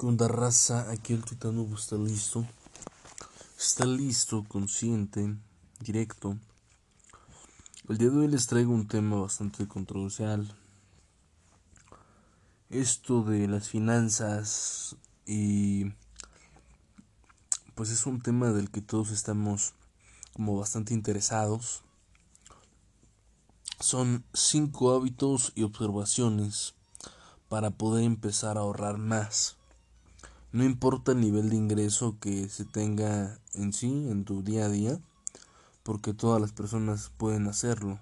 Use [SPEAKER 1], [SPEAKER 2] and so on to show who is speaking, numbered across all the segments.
[SPEAKER 1] Con la raza? Aquí el titano está listo. Está listo, consciente, directo. El día de hoy les traigo un tema bastante controversial. Esto de las finanzas y pues es un tema del que todos estamos como bastante interesados. Son cinco hábitos y observaciones para poder empezar a ahorrar más. No importa el nivel de ingreso que se tenga en sí, en tu día a día, porque todas las personas pueden hacerlo.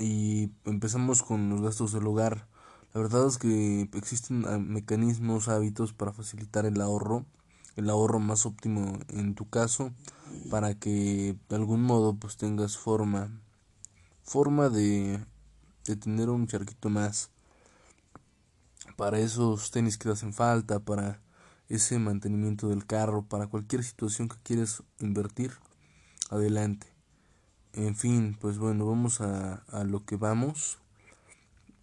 [SPEAKER 1] Y empezamos con los gastos del hogar. La verdad es que existen ah, mecanismos, hábitos para facilitar el ahorro, el ahorro más óptimo en tu caso, para que de algún modo pues tengas forma, forma de, de tener un charquito más para esos tenis que te hacen falta, para ese mantenimiento del carro, para cualquier situación que quieres invertir, adelante. En fin, pues bueno, vamos a, a lo que vamos.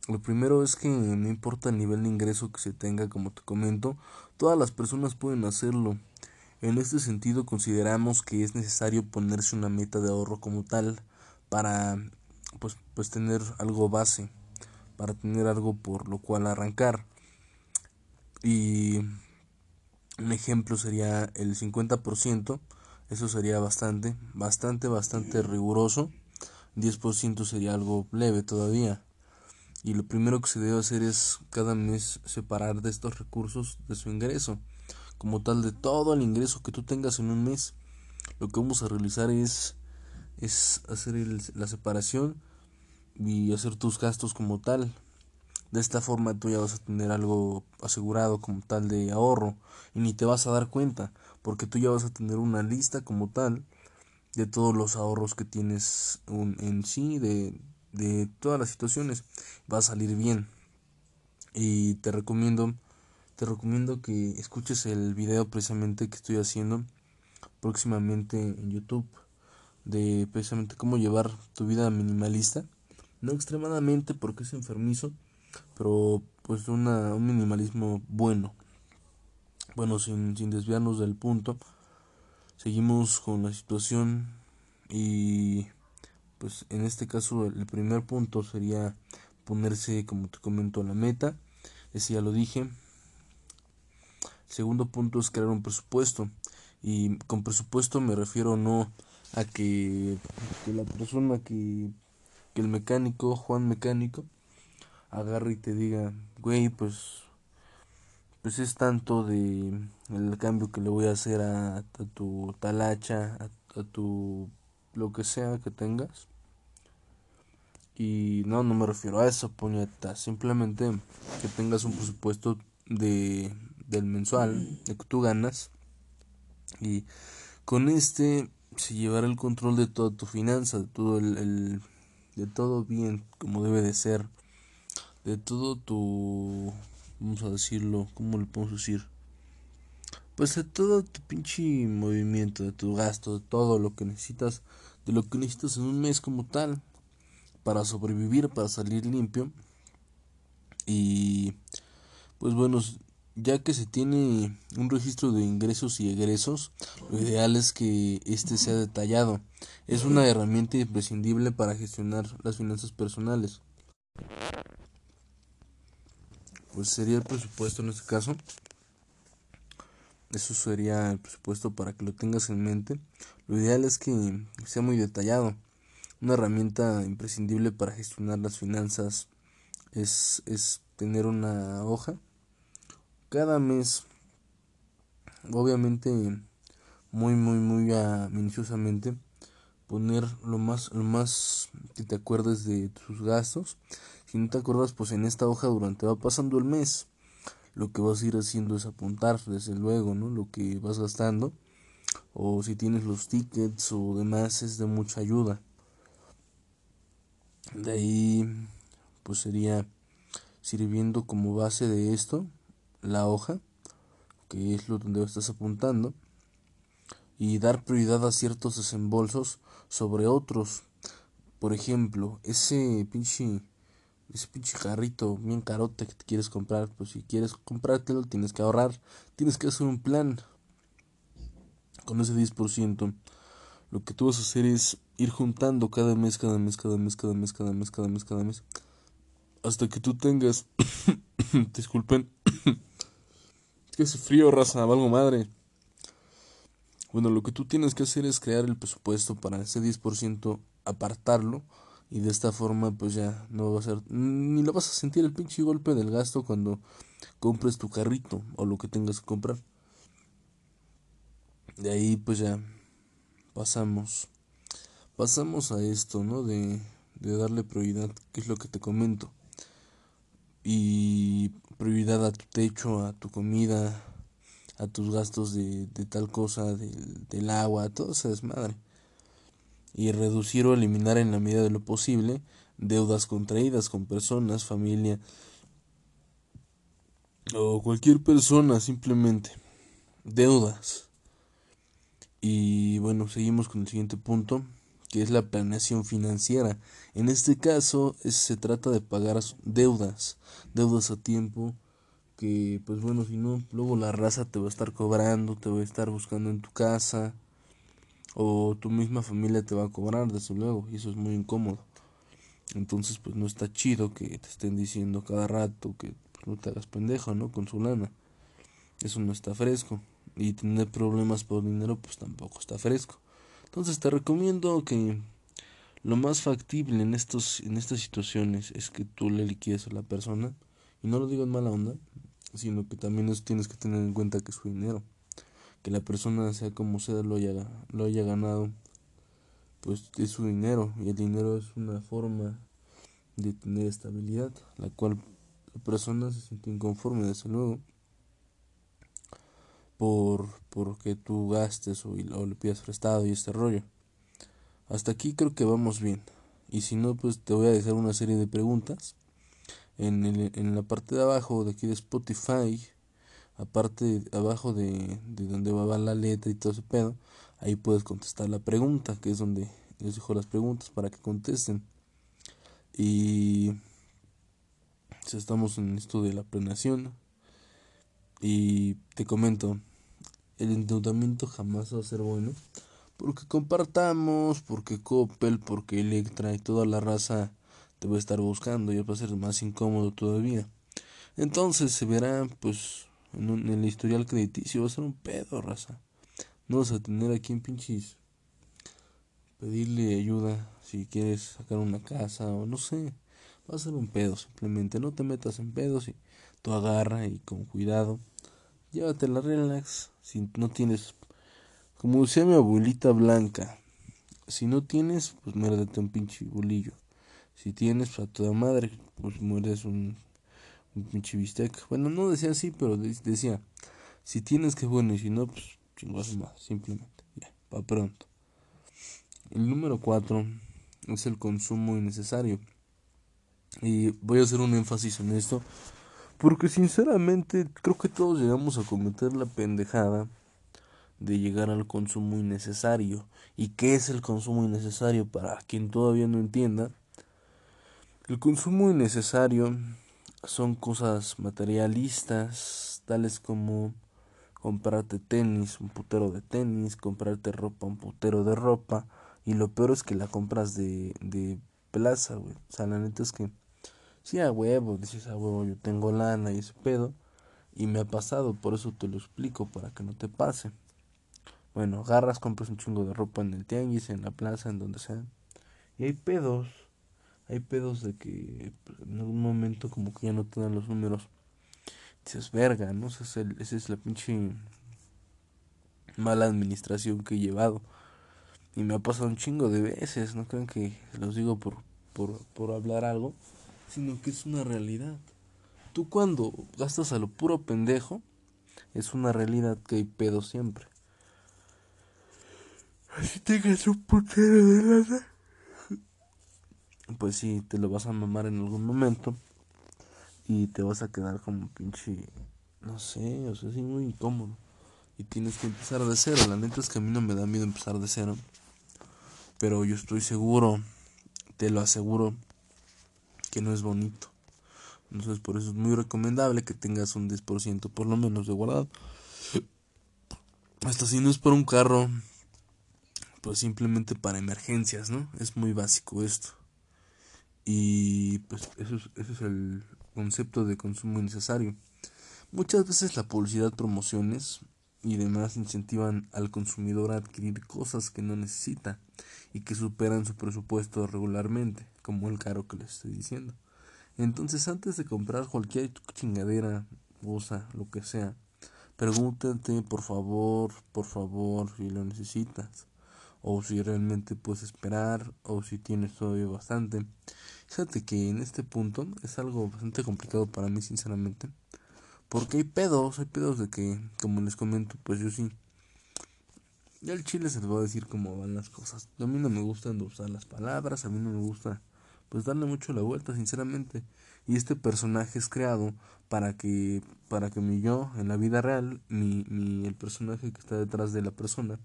[SPEAKER 1] Lo primero es que no importa el nivel de ingreso que se tenga, como te comento, todas las personas pueden hacerlo. En este sentido consideramos que es necesario ponerse una meta de ahorro como tal para pues, pues tener algo base para tener algo por lo cual arrancar. Y un ejemplo sería el 50%, eso sería bastante, bastante, bastante riguroso. 10% sería algo leve todavía. Y lo primero que se debe hacer es cada mes separar de estos recursos de su ingreso. Como tal de todo el ingreso que tú tengas en un mes. Lo que vamos a realizar es, es hacer la separación y hacer tus gastos como tal. De esta forma tú ya vas a tener algo asegurado como tal de ahorro y ni te vas a dar cuenta porque tú ya vas a tener una lista como tal de todos los ahorros que tienes en sí, de, de todas las situaciones. Va a salir bien. Y te recomiendo, te recomiendo que escuches el video precisamente que estoy haciendo próximamente en YouTube de precisamente cómo llevar tu vida minimalista no extremadamente porque es enfermizo, pero pues una, un minimalismo bueno. Bueno, sin, sin desviarnos del punto, seguimos con la situación y pues en este caso el primer punto sería ponerse, como te comento, la meta, ese ya lo dije. El segundo punto es crear un presupuesto y con presupuesto me refiero no a que, que la persona que que el mecánico, Juan Mecánico, agarre y te diga, güey, pues, pues es tanto de el cambio que le voy a hacer a, tu talacha, a, a tu lo que sea que tengas. Y no, no me refiero a eso, puñeta. Simplemente que tengas un presupuesto de, del mensual, de que tú ganas. Y con este se llevará el control de toda tu finanza, de todo el de todo bien como debe de ser, de todo tu, vamos a decirlo, ¿cómo le podemos decir? Pues de todo tu pinche movimiento, de tu gasto, de todo lo que necesitas, de lo que necesitas en un mes como tal, para sobrevivir, para salir limpio. Y pues bueno, ya que se tiene un registro de ingresos y egresos, lo ideal es que este sea detallado es una herramienta imprescindible para gestionar las finanzas personales. Pues sería el presupuesto en este caso. Eso sería el presupuesto para que lo tengas en mente. Lo ideal es que sea muy detallado. Una herramienta imprescindible para gestionar las finanzas es, es tener una hoja. Cada mes, obviamente, muy, muy, muy uh, minuciosamente poner lo más, lo más que te acuerdes de tus gastos. Si no te acuerdas, pues en esta hoja durante va pasando el mes, lo que vas a ir haciendo es apuntar, desde luego, ¿no? Lo que vas gastando. O si tienes los tickets o demás, es de mucha ayuda. De ahí, pues sería sirviendo como base de esto la hoja, que es lo donde estás apuntando y dar prioridad a ciertos desembolsos sobre otros. Por ejemplo, ese pinche ese pinche carrito bien carote que te quieres comprar, pues si quieres comprártelo tienes que ahorrar, tienes que hacer un plan con ese 10%. Lo que tú vas a hacer es ir juntando cada mes, cada mes, cada mes, cada mes, cada mes, cada mes, cada mes, hasta que tú tengas, disculpen, que hace frío, raza, algo madre. Bueno, lo que tú tienes que hacer es crear el presupuesto para ese 10%, apartarlo y de esta forma pues ya no va a ser ni lo vas a sentir el pinche golpe del gasto cuando compres tu carrito o lo que tengas que comprar. De ahí pues ya pasamos pasamos a esto, ¿no? De, de darle prioridad, que es lo que te comento. Y prioridad a tu techo, a tu comida, a tus gastos de, tal cosa, del, del agua, todo esa desmadre y reducir o eliminar en la medida de lo posible deudas contraídas con personas, familia o cualquier persona simplemente deudas. Y bueno, seguimos con el siguiente punto, que es la planeación financiera. En este caso se trata de pagar deudas, deudas a tiempo, que pues bueno, si no, luego la raza te va a estar cobrando, te va a estar buscando en tu casa, o tu misma familia te va a cobrar, desde luego, y eso es muy incómodo. Entonces, pues no está chido que te estén diciendo cada rato que pues, no te hagas pendejo, ¿no? Con su lana. Eso no está fresco. Y tener problemas por dinero, pues tampoco está fresco. Entonces, te recomiendo que lo más factible en, estos, en estas situaciones es que tú le liquides a la persona. Y no lo digo en mala onda, sino que también tienes que tener en cuenta que es su dinero que la persona sea como sea lo haya, lo haya ganado, pues es su dinero y el dinero es una forma de tener estabilidad, la cual la persona se siente inconforme desde luego por porque tú gastes o, o le pidas prestado y este rollo. Hasta aquí creo que vamos bien. Y si no, pues te voy a dejar una serie de preguntas en, el, en la parte de abajo de aquí de Spotify aparte abajo de, de donde va la letra y todo ese pedo, ahí puedes contestar la pregunta, que es donde les dejo las preguntas para que contesten. Y estamos en esto de la planeación, y te comento, el endeudamiento jamás va a ser bueno, porque compartamos, porque Coppel, porque Electra y toda la raza te va a estar buscando y va a ser más incómodo todavía. Entonces se verá pues en, el historial crediticio va a ser un pedo, raza. No vas a tener aquí en pinches pedirle ayuda si quieres sacar una casa o no sé. Va a ser un pedo simplemente. No te metas en pedos y tú agarra y con cuidado. Llévate la relax. Si no tienes, como decía mi abuelita blanca, si no tienes, pues muérdete un pinche bolillo. Si tienes, pues a toda madre, pues mueres un pinche bistec. Bueno, no decía así, pero decía, si tienes que bueno y si no, pues chingas más, simplemente. Ya, para pronto. El número 4 es el consumo innecesario. Y voy a hacer un énfasis en esto, porque sinceramente creo que todos llegamos a cometer la pendejada de llegar al consumo innecesario. ¿Y qué es el consumo innecesario? Para quien todavía no entienda, el consumo innecesario son cosas materialistas, tales como comprarte tenis, un putero de tenis, comprarte ropa, un putero de ropa, y lo peor es que la compras de, de plaza, güey. O sea, la neta es que, sí, a huevo, dices, a huevo, yo tengo lana y ese pedo, y me ha pasado, por eso te lo explico, para que no te pase. Bueno, agarras, compras un chingo de ropa en el tianguis, en la plaza, en donde sea, y hay pedos hay pedos de que pues, en algún momento como que ya no te dan los números. Dices, verga, ¿no? Esa es, el, esa es la pinche mala administración que he llevado. Y me ha pasado un chingo de veces, no crean que los digo por, por, por hablar algo, sino que es una realidad. Tú cuando gastas a lo puro pendejo, es una realidad que hay pedo siempre. Así tengas un putero de lana pues sí, te lo vas a mamar en algún momento y te vas a quedar como pinche, no sé, o sea, sí, muy incómodo. Y tienes que empezar de cero. La neta es que a mí no me da miedo empezar de cero. Pero yo estoy seguro, te lo aseguro, que no es bonito. Entonces por eso es muy recomendable que tengas un 10% por lo menos de guardado. Hasta si no es por un carro, pues simplemente para emergencias, ¿no? Es muy básico esto. Y pues eso es, ese es el concepto de consumo innecesario. Muchas veces la publicidad, promociones y demás incentivan al consumidor a adquirir cosas que no necesita y que superan su presupuesto regularmente, como el caro que les estoy diciendo. Entonces, antes de comprar cualquier chingadera, cosa, lo que sea, pregúntate por favor, por favor, si lo necesitas, o si realmente puedes esperar, o si tienes todavía bastante. Fíjate que en este punto es algo bastante complicado para mí, sinceramente, porque hay pedos, hay pedos de que, como les comento, pues yo sí. Ya el chile se les va a decir cómo van las cosas. A mí no me gusta usar las palabras, a mí no me gusta pues darle mucho la vuelta, sinceramente. Y este personaje es creado para que, para que mi yo, en la vida real, mi, mi, el personaje que está detrás de la persona,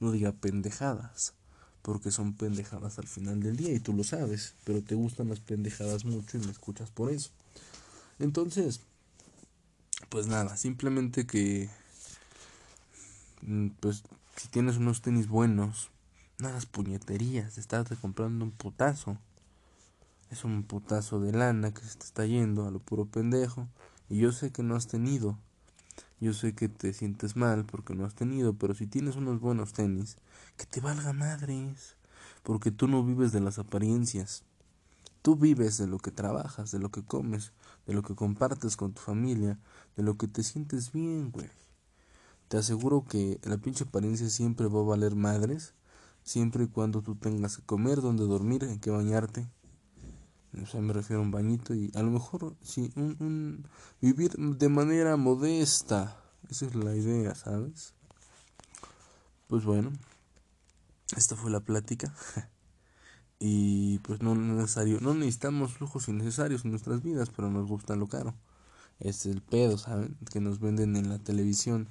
[SPEAKER 1] no diga pendejadas. Porque son pendejadas al final del día y tú lo sabes, pero te gustan las pendejadas mucho y me escuchas por eso. Entonces, pues nada, simplemente que, mm, pues si tienes unos tenis buenos, no las puñeterías, estás comprando un putazo es un putazo de lana que se te está yendo a lo puro pendejo. Y yo sé que no has tenido. Yo sé que te sientes mal porque no has tenido, pero si tienes unos buenos tenis, que te valga madres. Porque tú no vives de las apariencias. Tú vives de lo que trabajas, de lo que comes, de lo que compartes con tu familia, de lo que te sientes bien, güey. Te aseguro que la pinche apariencia siempre va a valer madres, siempre y cuando tú tengas que comer, donde dormir, en qué bañarte, o sea, me refiero a un bañito y a lo mejor, sí, un, un vivir de manera modesta. Esa es la idea, ¿sabes? Pues bueno, esta fue la plática. y pues no necesario, no necesitamos lujos innecesarios en nuestras vidas, pero nos gusta lo caro. Es el pedo, ¿saben? Que nos venden en la televisión.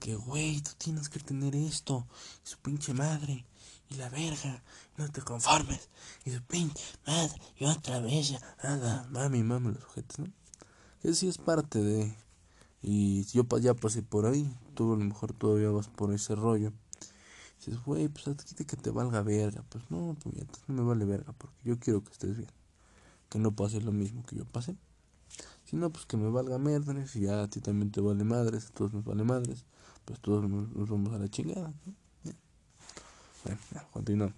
[SPEAKER 1] Que, güey, tú tienes que tener esto. su pinche madre y la verga, no te conformes, y su pinche madre, y otra vez, nada, mami, mami, los objetos, ¿no? Que sí es parte de, y yo ya pasé por ahí, tú a lo mejor todavía vas por ese rollo. Dices, güey, pues aquí que te valga verga, pues no, pues no me vale verga, porque yo quiero que estés bien, que no pase lo mismo que yo pasé. Si no, pues que me valga madres, si ya a ti también te vale madres, a todos nos vale madres, pues todos nos, nos vamos a la chingada, ¿no? Bueno, ya, continuamos.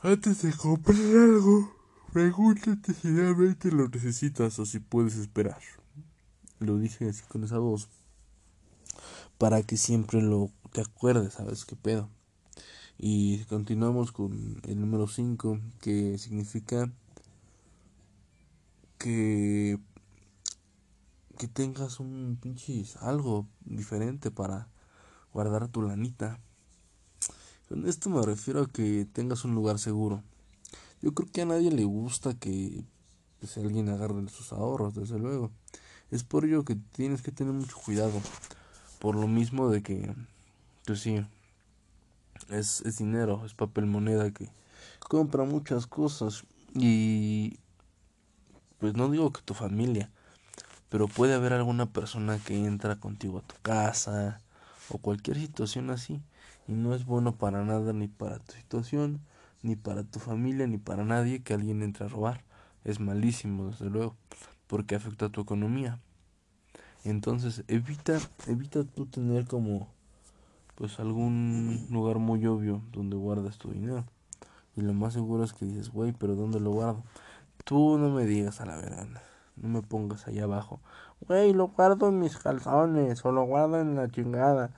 [SPEAKER 1] Antes de comprar algo, pregúntate si realmente lo necesitas o si puedes esperar. Lo dije así con esa voz. Para que siempre lo te acuerdes, ¿sabes qué pedo? Y continuamos con el número 5, que significa que que tengas un pinche algo diferente para guardar tu lanita. Con esto me refiero a que tengas un lugar seguro. Yo creo que a nadie le gusta que pues, alguien agarre sus ahorros, desde luego. Es por ello que tienes que tener mucho cuidado. Por lo mismo de que, pues sí, es, es dinero, es papel moneda que compra muchas cosas. Y pues no digo que tu familia, pero puede haber alguna persona que entra contigo a tu casa o cualquier situación así y no es bueno para nada ni para tu situación, ni para tu familia, ni para nadie que alguien entre a robar. Es malísimo, desde luego, porque afecta a tu economía. Entonces, evita, evita tú tener como pues algún lugar muy obvio donde guardas tu dinero. Y lo más seguro es que dices, güey, pero ¿dónde lo guardo? Tú no me digas a la verdad, no me pongas allá abajo. Güey, lo guardo en mis calzones o lo guardo en la chingada.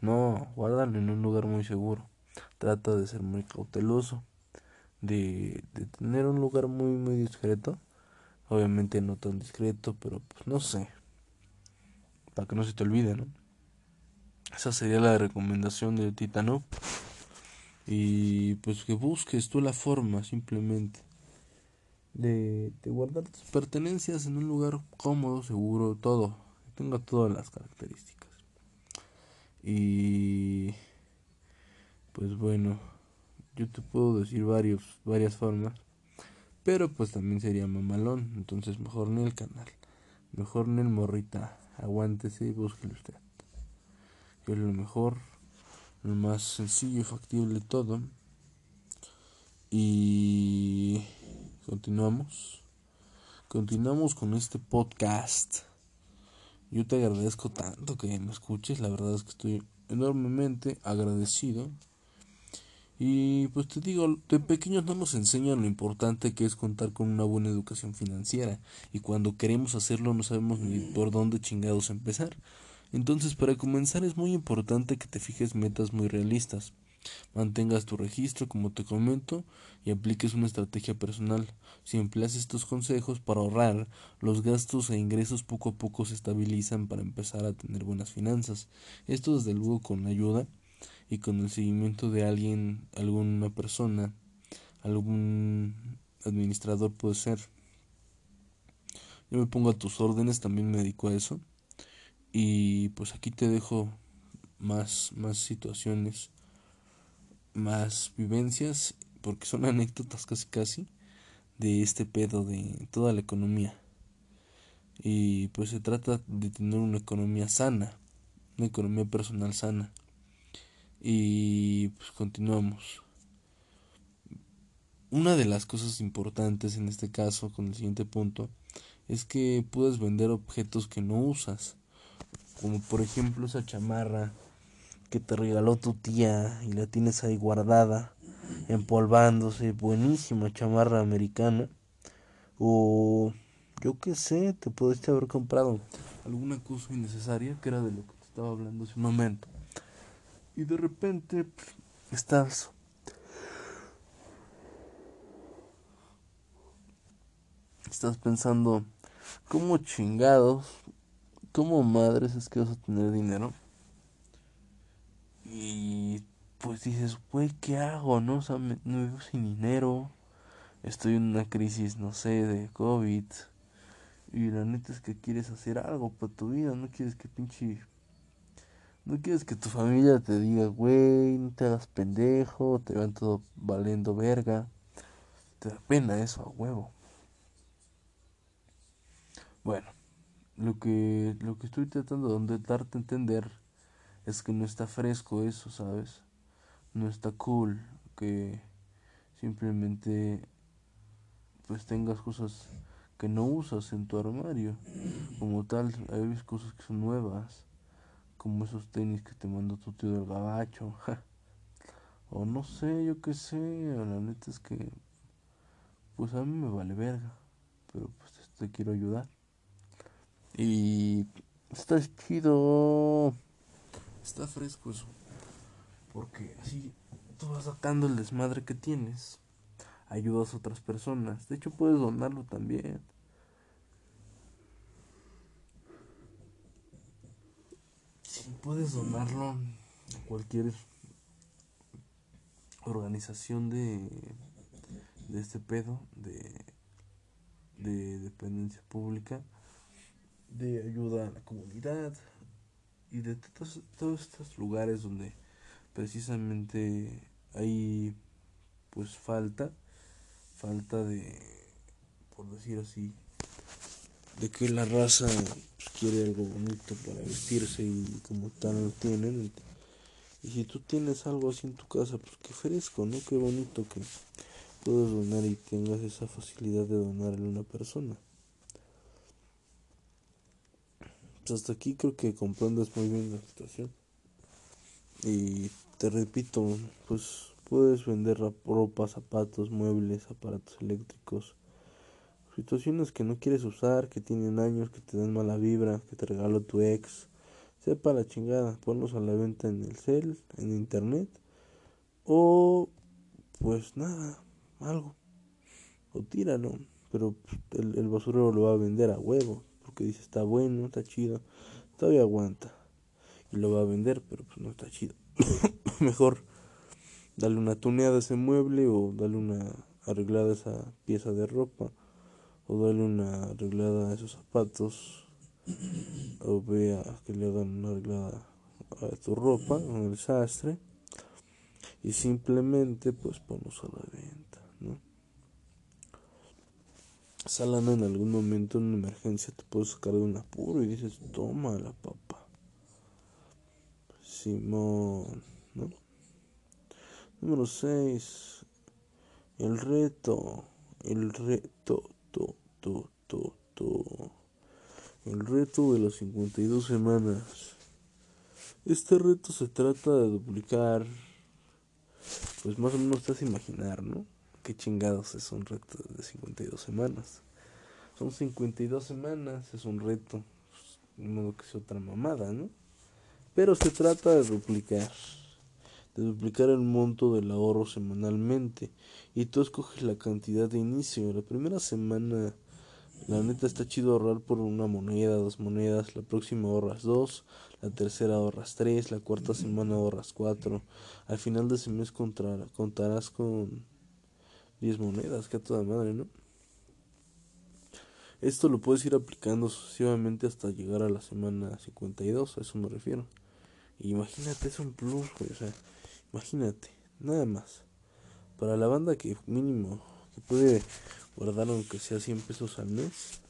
[SPEAKER 1] No, guárdalo en un lugar muy seguro. Trata de ser muy cauteloso. De, de tener un lugar muy, muy discreto. Obviamente no tan discreto, pero pues no sé. Para que no se te olvide, ¿no? Esa sería la recomendación de Titano. Y pues que busques tú la forma simplemente de, de guardar tus pertenencias en un lugar cómodo, seguro, todo. Que tenga todas las características. Y pues bueno, yo te puedo decir varias formas, Pero pues también sería mamalón. Entonces mejor ni el canal. Mejor ni el morrita. Aguántese y búsquelo usted. Es lo mejor. Lo más sencillo y factible todo. Y continuamos. Continuamos con este podcast. Yo te agradezco tanto que me escuches. La verdad es que estoy enormemente agradecido. Y pues te digo, de pequeños no nos enseñan lo importante que es contar con una buena educación financiera. Y cuando queremos hacerlo no sabemos ni por dónde chingados empezar. Entonces para comenzar es muy importante que te fijes metas muy realistas. Mantengas tu registro, como te comento, y apliques una estrategia personal. Si empleas estos consejos para ahorrar, los gastos e ingresos poco a poco se estabilizan para empezar a tener buenas finanzas. Esto desde luego con ayuda y con el seguimiento de alguien, alguna persona, algún administrador puede ser. Yo me pongo a tus órdenes, también me dedico a eso. Y pues aquí te dejo más, más situaciones más vivencias, porque son anécdotas casi casi, de este pedo de toda la economía. Y pues se trata de tener una economía sana, una economía personal sana. Y pues continuamos. Una de las cosas importantes en este caso, con el siguiente punto, es que puedes vender objetos que no usas. Como por ejemplo esa chamarra que te regaló tu tía y la tienes ahí guardada, empolvándose, buenísima chamarra americana. O yo qué sé, te pudiste haber comprado alguna cosa innecesaria que era de lo que te estaba hablando hace un momento. Y de repente estás estás pensando, ¿cómo chingados? ¿Cómo madres es que vas a tener dinero? Y pues dices, güey, ¿qué hago? No, o sea, vivo sin dinero. Estoy en una crisis, no sé, de COVID. Y la neta es que quieres hacer algo para tu vida. No quieres que pinche. No quieres que tu familia te diga, güey, no te hagas pendejo. Te van todo valiendo verga. Te da pena eso a huevo. Bueno, lo que, lo que estoy tratando de darte a entender es que no está fresco eso, ¿sabes? No está cool que simplemente pues tengas cosas que no usas en tu armario. Como tal, hay cosas que son nuevas, como esos tenis que te mandó tu tío del gabacho. o no sé, yo qué sé, la neta es que pues a mí me vale verga, pero pues te quiero ayudar. Y está chido. Está fresco eso. Porque así tú vas sacando el desmadre que tienes. Ayudas a otras personas. De hecho, puedes donarlo también. Sí, puedes donarlo a cualquier organización de, de este pedo, de, de dependencia pública, de ayuda a la comunidad, y de todos, todos estos lugares donde precisamente hay pues falta falta de por decir así de que la raza quiere algo bonito para vestirse y como tal lo tienen. Y si tú tienes algo así en tu casa pues qué fresco no qué bonito que puedas donar y tengas esa facilidad de donarle a una persona Pues hasta aquí creo que comprendes muy bien la situación. Y te repito, pues puedes vender ropa, zapatos, muebles, aparatos eléctricos. Situaciones que no quieres usar, que tienen años, que te dan mala vibra, que te regaló tu ex. Sepa la chingada, ponlos a la venta en el cel, en internet. O pues nada, algo. O tíralo. Pero el, el basurero lo va a vender a huevo porque dice está bueno, está chido, todavía aguanta y lo va a vender, pero pues no está chido. Mejor darle una tuneada a ese mueble o darle una arreglada a esa pieza de ropa o darle una arreglada a esos zapatos o vea que le hagan una arreglada a tu ropa en el sastre y simplemente pues ponlos a la venta. Esa lana en algún momento en una emergencia te puedes sacar de un apuro y dices, toma la papa. Simón, ¿no? Número 6. El reto. El reto. To, to, to, to. El reto de las 52 semanas. Este reto se trata de duplicar. Pues más o menos te a imaginar, ¿no? Qué chingados es un reto de 52 semanas. Son 52 semanas, es un reto. De modo que sea otra mamada, ¿no? Pero se trata de duplicar de duplicar el monto del ahorro semanalmente y tú escoges la cantidad de inicio. La primera semana, la neta está chido ahorrar por una moneda, dos monedas, la próxima ahorras dos, la tercera ahorras tres, la cuarta semana ahorras cuatro. Al final de ese mes contarás con diez monedas, que a toda madre, ¿no? Esto lo puedes ir aplicando sucesivamente hasta llegar a la semana 52, a eso me refiero. imagínate, es un plus, güey, o sea, Imagínate, nada más. Para la banda que mínimo que puede guardar aunque sea 100 pesos al mes,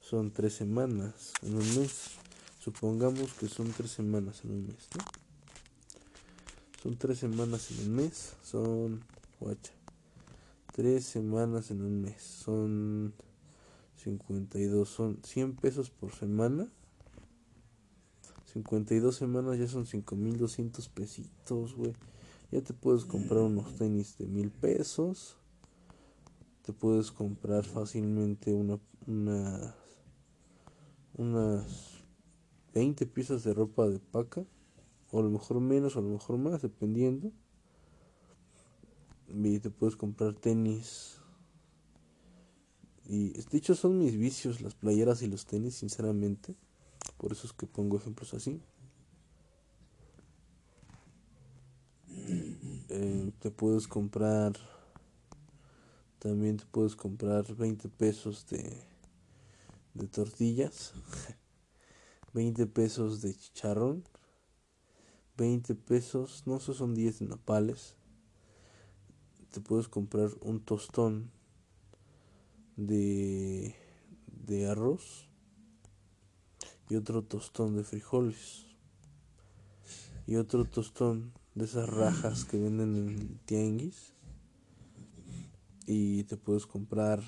[SPEAKER 1] son tres semanas en un mes. Supongamos que son tres semanas en un mes, ¿no? Son tres semanas en un mes, son, guacha, tres semanas en un mes, son 52, son 100 pesos por semana 52 semanas ya son 5200 pesitos, güey. Ya te puedes comprar unos tenis de mil pesos. Te puedes comprar fácilmente una, unas, unas 20 piezas de ropa de paca. O a lo mejor menos, o a lo mejor más, dependiendo. Y te puedes comprar tenis. Y de hecho son mis vicios, las playeras y los tenis, sinceramente. Por eso es que pongo ejemplos así. Eh, te puedes comprar, también te puedes comprar 20 pesos de, de tortillas, 20 pesos de chicharrón, 20 pesos, no, esos son 10 de napales. Te puedes comprar un tostón de, de arroz y otro tostón de frijoles y otro tostón de esas rajas que venden en tianguis y te puedes comprar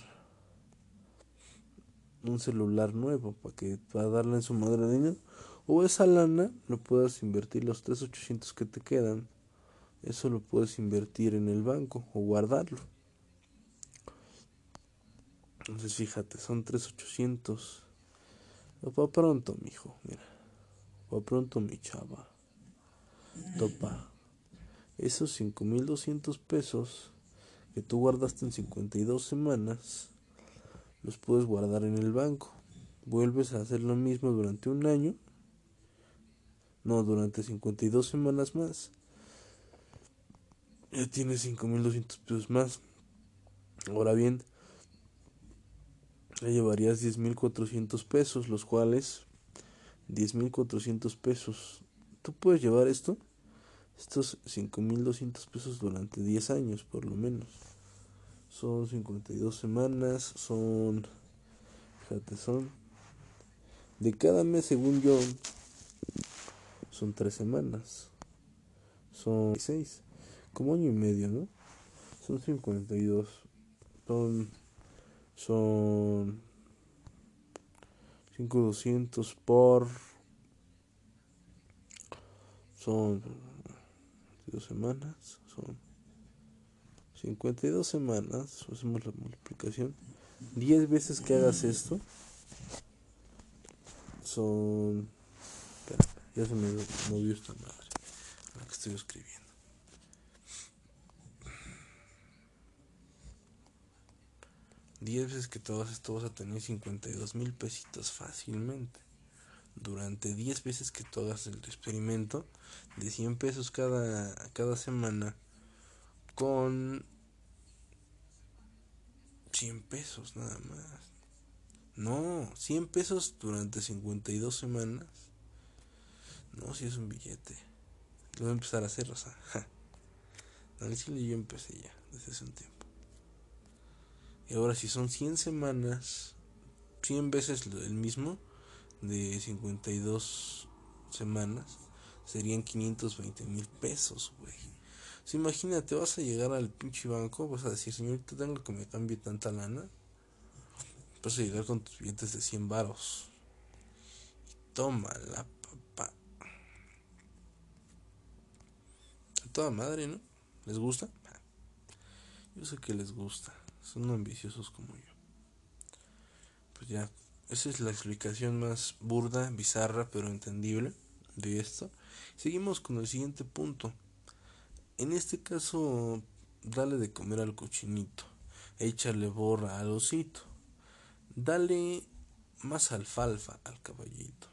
[SPEAKER 1] un celular nuevo para que para darle en su madre o esa lana lo puedas invertir los 3800 que te quedan eso lo puedes invertir en el banco o guardarlo entonces fíjate son 3800 Va pronto, mijo, mira. Va pronto, mi chava. Topa. Esos 5200 pesos que tú guardaste en 52 semanas, los puedes guardar en el banco. Vuelves a hacer lo mismo durante un año. No, durante 52 semanas más. Ya tienes 5200 pesos más. Ahora bien, le llevarías 10.400 pesos, los cuales 10.400 pesos. ¿Tú puedes llevar esto? Estos 5.200 pesos durante 10 años, por lo menos. Son 52 semanas, son... Fíjate, son... De cada mes, según yo, son 3 semanas. Son 6. Como año y medio, ¿no? Son 52. Son son 5200 por son dos semanas son 52 semanas hacemos la multiplicación 10 veces que hagas esto son espera, ya se me movió esta madre la que estoy escribiendo 10 veces que todo esto vas a tener 52 mil pesitos fácilmente. Durante 10 veces que tú hagas el experimento de 100 pesos cada, cada semana con 100 pesos nada más. No, 100 pesos durante 52 semanas. No, si es un billete. Lo voy a empezar a hacer, o sea. Ja. yo empecé ya desde hace un tiempo. Y ahora si son 100 semanas, 100 veces el mismo, de 52 semanas, serían 520 mil pesos, güey. O imagínate, vas a llegar al pinche banco, vas a decir, señorita, tengo que me cambie tanta lana. Vas a llegar con tus billetes de 100 varos. Y toma la papá. A toda madre, ¿no? ¿Les gusta? Yo sé que les gusta. Son ambiciosos como yo. Pues ya, esa es la explicación más burda, bizarra, pero entendible de esto. Seguimos con el siguiente punto. En este caso, dale de comer al cochinito. Échale borra al osito. Dale más alfalfa al caballito.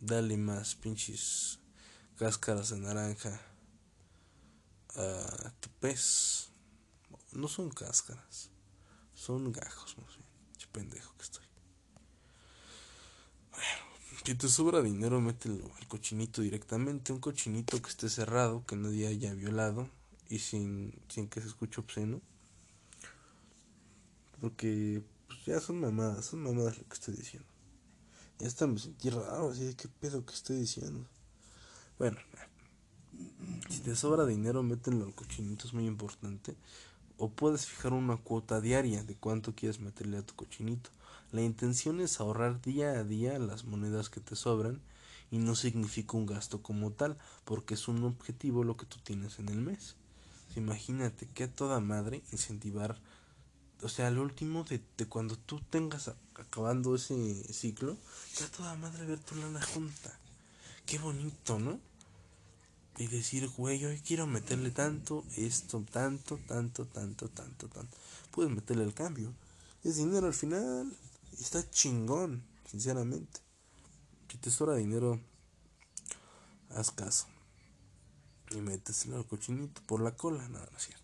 [SPEAKER 1] Dale más pinches cáscaras de naranja a tu pez. No son cáscaras, son gajos, más bien. Che pendejo que estoy. Bueno, si te sobra dinero, mételo al cochinito directamente. Un cochinito que esté cerrado, que nadie haya violado y sin, sin que se escuche obsceno. Porque pues, ya son mamadas, son mamadas lo que estoy diciendo. Ya hasta me sentí raro, de qué pedo que estoy diciendo. Bueno, si te sobra dinero, mételo al cochinito, es muy importante. O puedes fijar una cuota diaria de cuánto quieres meterle a tu cochinito. La intención es ahorrar día a día las monedas que te sobran y no significa un gasto como tal, porque es un objetivo lo que tú tienes en el mes. Imagínate que a toda madre incentivar, o sea, al último de, de cuando tú tengas acabando ese ciclo, que a toda madre ver tu lana junta. Qué bonito, ¿no? Y decir, güey, yo quiero meterle tanto, esto, tanto, tanto, tanto, tanto, tanto. Puedes meterle el cambio. Es dinero al final. Está chingón, sinceramente. Si te sobra dinero, haz caso. Y méteselo al cochinito por la cola. Nada, no es cierto.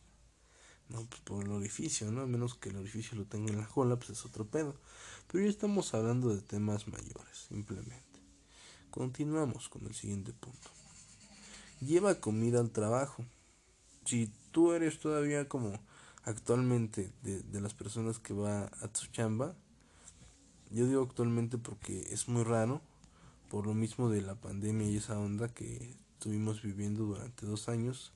[SPEAKER 1] No, pues por el orificio, ¿no? A menos que el orificio lo tenga en la cola, pues es otro pedo. Pero ya estamos hablando de temas mayores, simplemente. Continuamos con el siguiente punto lleva comida al trabajo. Si tú eres todavía como actualmente de, las personas que va a tu chamba, yo digo actualmente porque es muy raro, por lo mismo de la pandemia y esa onda que estuvimos viviendo durante dos años,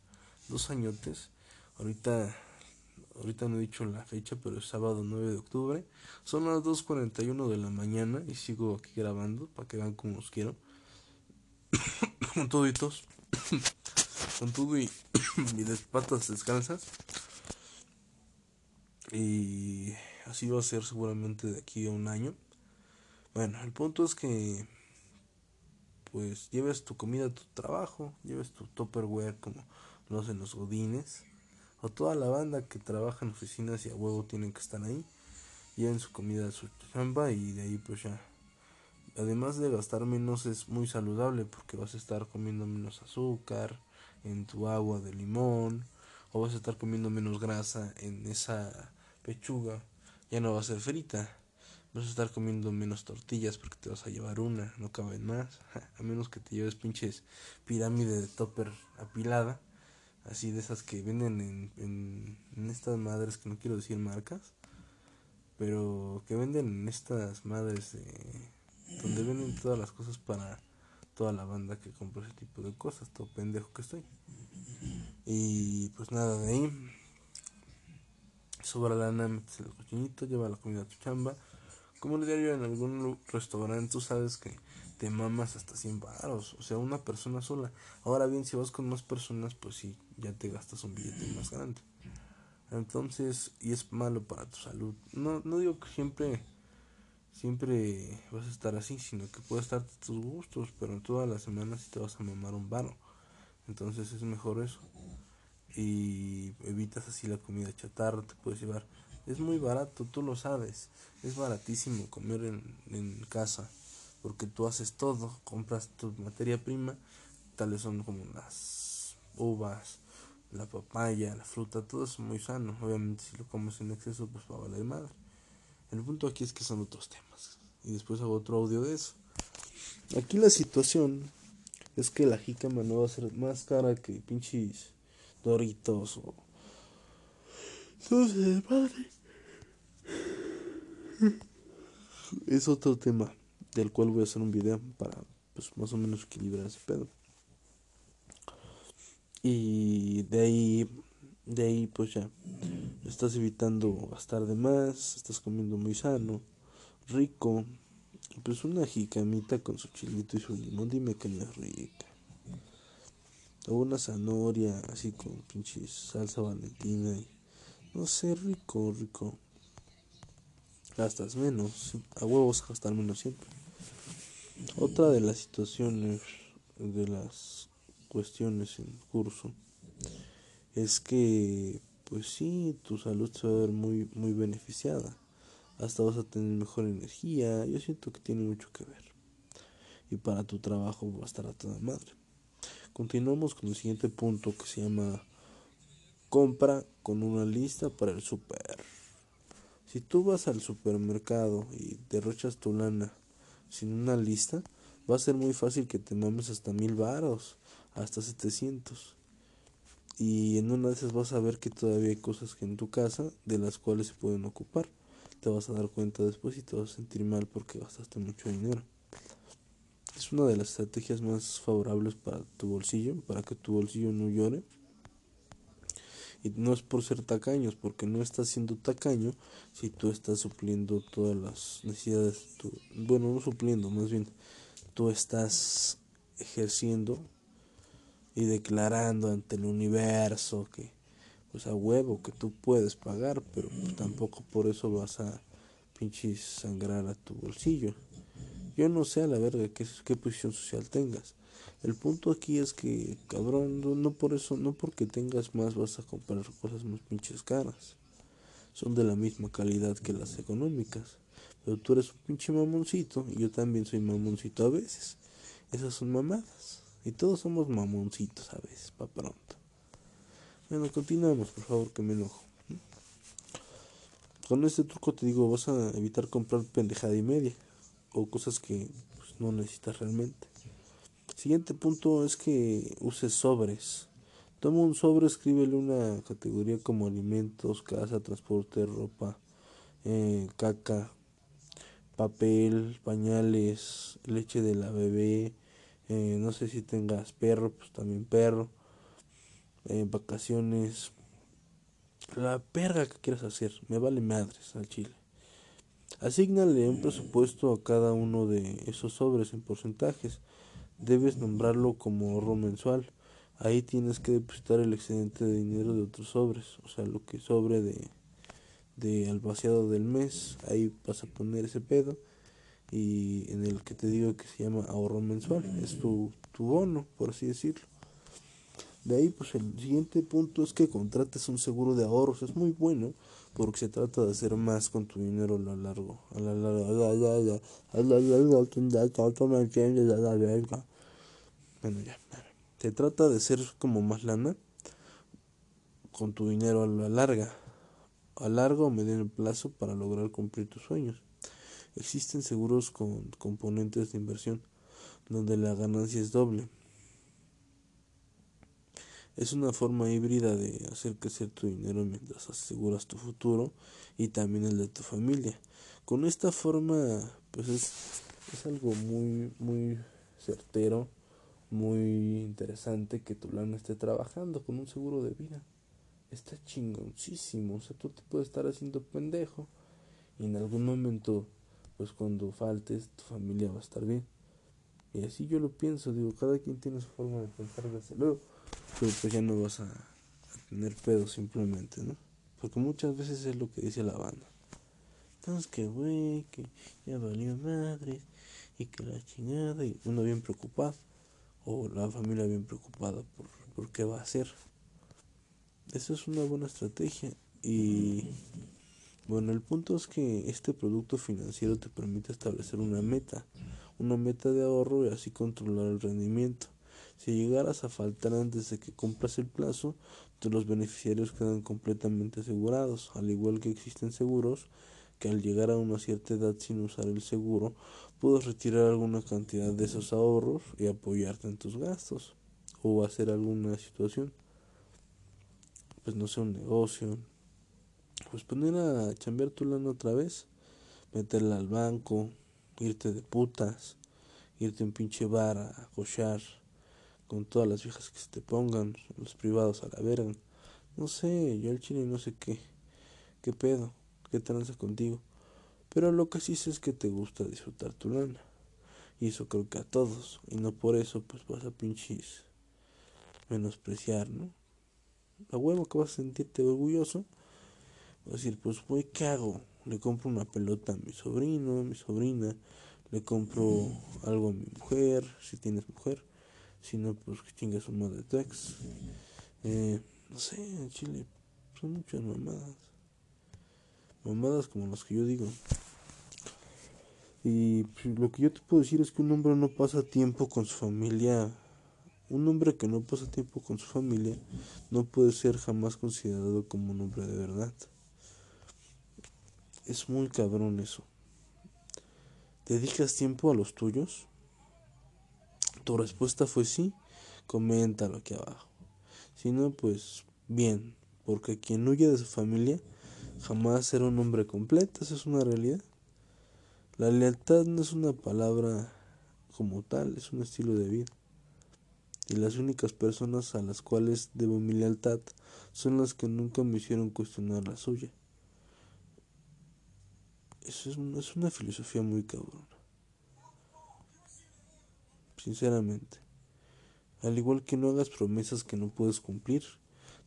[SPEAKER 1] dos añotes. Ahorita, ahorita no he dicho la fecha, pero es sábado 9 de octubre. Son las 2.41 de la mañana y sigo aquí grabando para que vean cómo os quiero. Toditos. Con todo y, y de patas descansas. Y así va a ser seguramente de aquí a un año. Bueno, el punto es que pues lleves tu comida a tu trabajo, lleves tu topperware como lo hacen los godines, o toda la banda que trabaja en oficinas y a huevo tienen que estar ahí, lleven su comida a su chamba y de ahí pues ya además de gastar menos es muy saludable porque vas a estar comiendo menos azúcar en tu agua de limón o vas a estar comiendo menos grasa en esa pechuga ya no va a ser frita. Vas a estar comiendo menos tortillas porque te vas a llevar una no caben más. A menos que te lleves pinches pirámide de topper apilada así de esas que venden en, en, estas madres que no quiero decir marcas pero que venden en estas madres de donde venden todas las cosas para toda la banda que compra ese tipo de cosas, todo pendejo que estoy. Y pues nada, de ahí sobra lana, metes el cochinito, lleva la comida a tu chamba. Como el diario en algún restaurante, tú sabes que te mamas hasta 100 baros, o sea, una persona sola. Ahora bien, si vas con más personas, pues sí, ya te gastas un billete más grande. Entonces, y es malo para tu salud. No, no digo que siempre siempre vas a estar así, sino que puedes estar tus gustos, pero todas las semanas sí te vas a mamar un varo. Entonces es mejor eso. Y evitas así la comida chatarra, te puedes llevar. Es muy barato, tú lo sabes. Es baratísimo comer en, en casa, porque tú haces todo, compras tu materia prima, tales son como las uvas, la papaya, la fruta, todo es muy sano. Obviamente si lo comes en exceso, pues va a valer madre. El punto aquí es que son otros temas. Y después hago otro audio de eso. Aquí la situación es que la jícama no va a ser más cara que pinches Doritos o Entonces, padre. Es otro tema del cual voy a hacer un video para pues más o menos equilibrar ese pedo. Y de ahí de ahí pues ya estás evitando gastar de más, estás comiendo muy sano, rico. Pues una jicamita con su chilito y su limón, dime que no es rica. O una zanahoria así con pinche salsa valentina y no sé, rico, rico. Gastas menos, a huevos gastar menos siempre. Otra de las situaciones, de las cuestiones en curso, es que, pues sí, tu salud se va a ver muy, muy beneficiada. Hasta vas a tener mejor energía. Yo siento que tiene mucho que ver. Y para tu trabajo va a estar a toda madre. Continuamos con el siguiente punto que se llama compra con una lista para el super. Si tú vas al supermercado y derrochas tu lana sin una lista, va a ser muy fácil que te mames hasta mil varos, hasta 700. Y en una de esas vas a ver que todavía hay cosas que en tu casa de las cuales se pueden ocupar. Te vas a dar cuenta después y te vas a sentir mal porque gastaste mucho dinero. Es una de las estrategias más favorables para tu bolsillo, para que tu bolsillo no llore. Y no es por ser tacaños, porque no estás siendo tacaño si tú estás supliendo todas las necesidades. bueno, no supliendo, más bien tú estás ejerciendo y declarando ante el universo que pues a huevo que tú puedes pagar, pero pues, tampoco por eso vas a pinches sangrar a tu bolsillo. Yo no sé a la verga qué, posición social tengas. El punto aquí es que, cabrón, no, no, por eso, no porque tengas más vas a comprar cosas más pinches caras. Son de la misma calidad que las económicas. Pero tú eres un pinche mamoncito y yo también soy mamoncito a veces. Esas son mamadas. Y todos somos mamoncitos a veces, pa' pronto. Bueno, continuamos, por favor, que me enojo. Con este truco te digo, vas a evitar comprar pendejada y media. O cosas que pues, no necesitas realmente. Siguiente punto es que uses sobres. Toma un sobre, escríbele una categoría como alimentos, casa, transporte, ropa, eh, caca, papel, pañales, leche de la bebé, eh, no sé si tengas perro, pues también perro. Eh, vacaciones. La perga que quieras hacer. Me vale madres al chile. Asignale un presupuesto a cada uno de esos sobres en porcentajes. Debes nombrarlo como ahorro mensual. Ahí tienes que depositar el excedente de dinero de otros sobres. O sea, lo que sobre de, de al vaciado del mes. Ahí vas a poner ese pedo y en el que te digo que se llama ahorro mensual, es tu, tu bono, por así decirlo. De ahí, pues el siguiente punto es que contrates un seguro de ahorros. Es muy bueno porque se trata de hacer más con tu dinero a lo largo. A la larga. Bueno, ya. Se trata de ser como más lana con tu dinero a la larga. A largo o mediano plazo para lograr cumplir tus sueños. Existen seguros con componentes de inversión, donde la ganancia es doble. Es una forma híbrida de hacer crecer tu dinero mientras aseguras tu futuro y también el de tu familia. Con esta forma, pues es, es algo muy, muy certero, muy interesante que tu lana esté trabajando con un seguro de vida. Está chingoncísimo. O sea, tú te puedes estar haciendo pendejo y en algún momento pues cuando faltes tu familia va a estar bien. Y así yo lo pienso, digo, cada quien tiene su forma de pensar desde luego, pero pues ya no vas a, tener pedo simplemente, ¿no? Porque muchas veces es lo que dice la banda. Entonces que güey, que ya valió madres y que la chingada y uno bien preocupado o la familia bien preocupada por, por qué va a hacer. Eso es una buena estrategia y bueno, el punto es que este producto financiero te permite establecer una meta, una meta de ahorro y así controlar el rendimiento. Si llegaras a faltar antes de que cumplas el plazo, los beneficiarios quedan completamente asegurados, al igual que existen seguros que al llegar a una cierta edad sin usar el seguro, puedes retirar alguna cantidad de esos ahorros y apoyarte en tus gastos o hacer alguna situación, pues no sé, un negocio, pues poner a chambear tu lana otra vez, meterla al banco, irte de putas, irte a un pinche bar a cochar con todas las viejas que se te pongan, los privados a la verga. No sé, yo al chile no sé qué, qué pedo, qué tranza contigo. Pero lo que sí sé es que te gusta disfrutar tu lana. Y eso creo que a todos. Y no por eso pues vas a pinches menospreciar, ¿no? La huevo que vas a sentirte orgulloso. A decir, pues güey, ¿qué hago? Le compro una pelota a mi sobrino, a mi sobrina. Le compro algo a mi mujer, si tienes mujer. Si no, pues que chingas su madre de ex. Eh, no sé, en Chile son muchas mamadas. Mamadas como las que yo digo. Y pues, lo que yo te puedo decir es que un hombre no pasa tiempo con su familia. Un hombre que no pasa tiempo con su familia no puede ser jamás considerado como un hombre de verdad. Es muy cabrón eso. ¿Dedicas tiempo a los tuyos? Tu respuesta fue sí. Coméntalo aquí abajo. Si no, pues bien, porque quien huye de su familia jamás será un hombre completo, esa es una realidad. La lealtad no es una palabra como tal, es un estilo de vida. Y las únicas personas a las cuales debo mi lealtad son las que nunca me hicieron cuestionar la suya. Eso es una, es una filosofía muy cabrona. Sinceramente. Al igual que no hagas promesas que no puedes cumplir.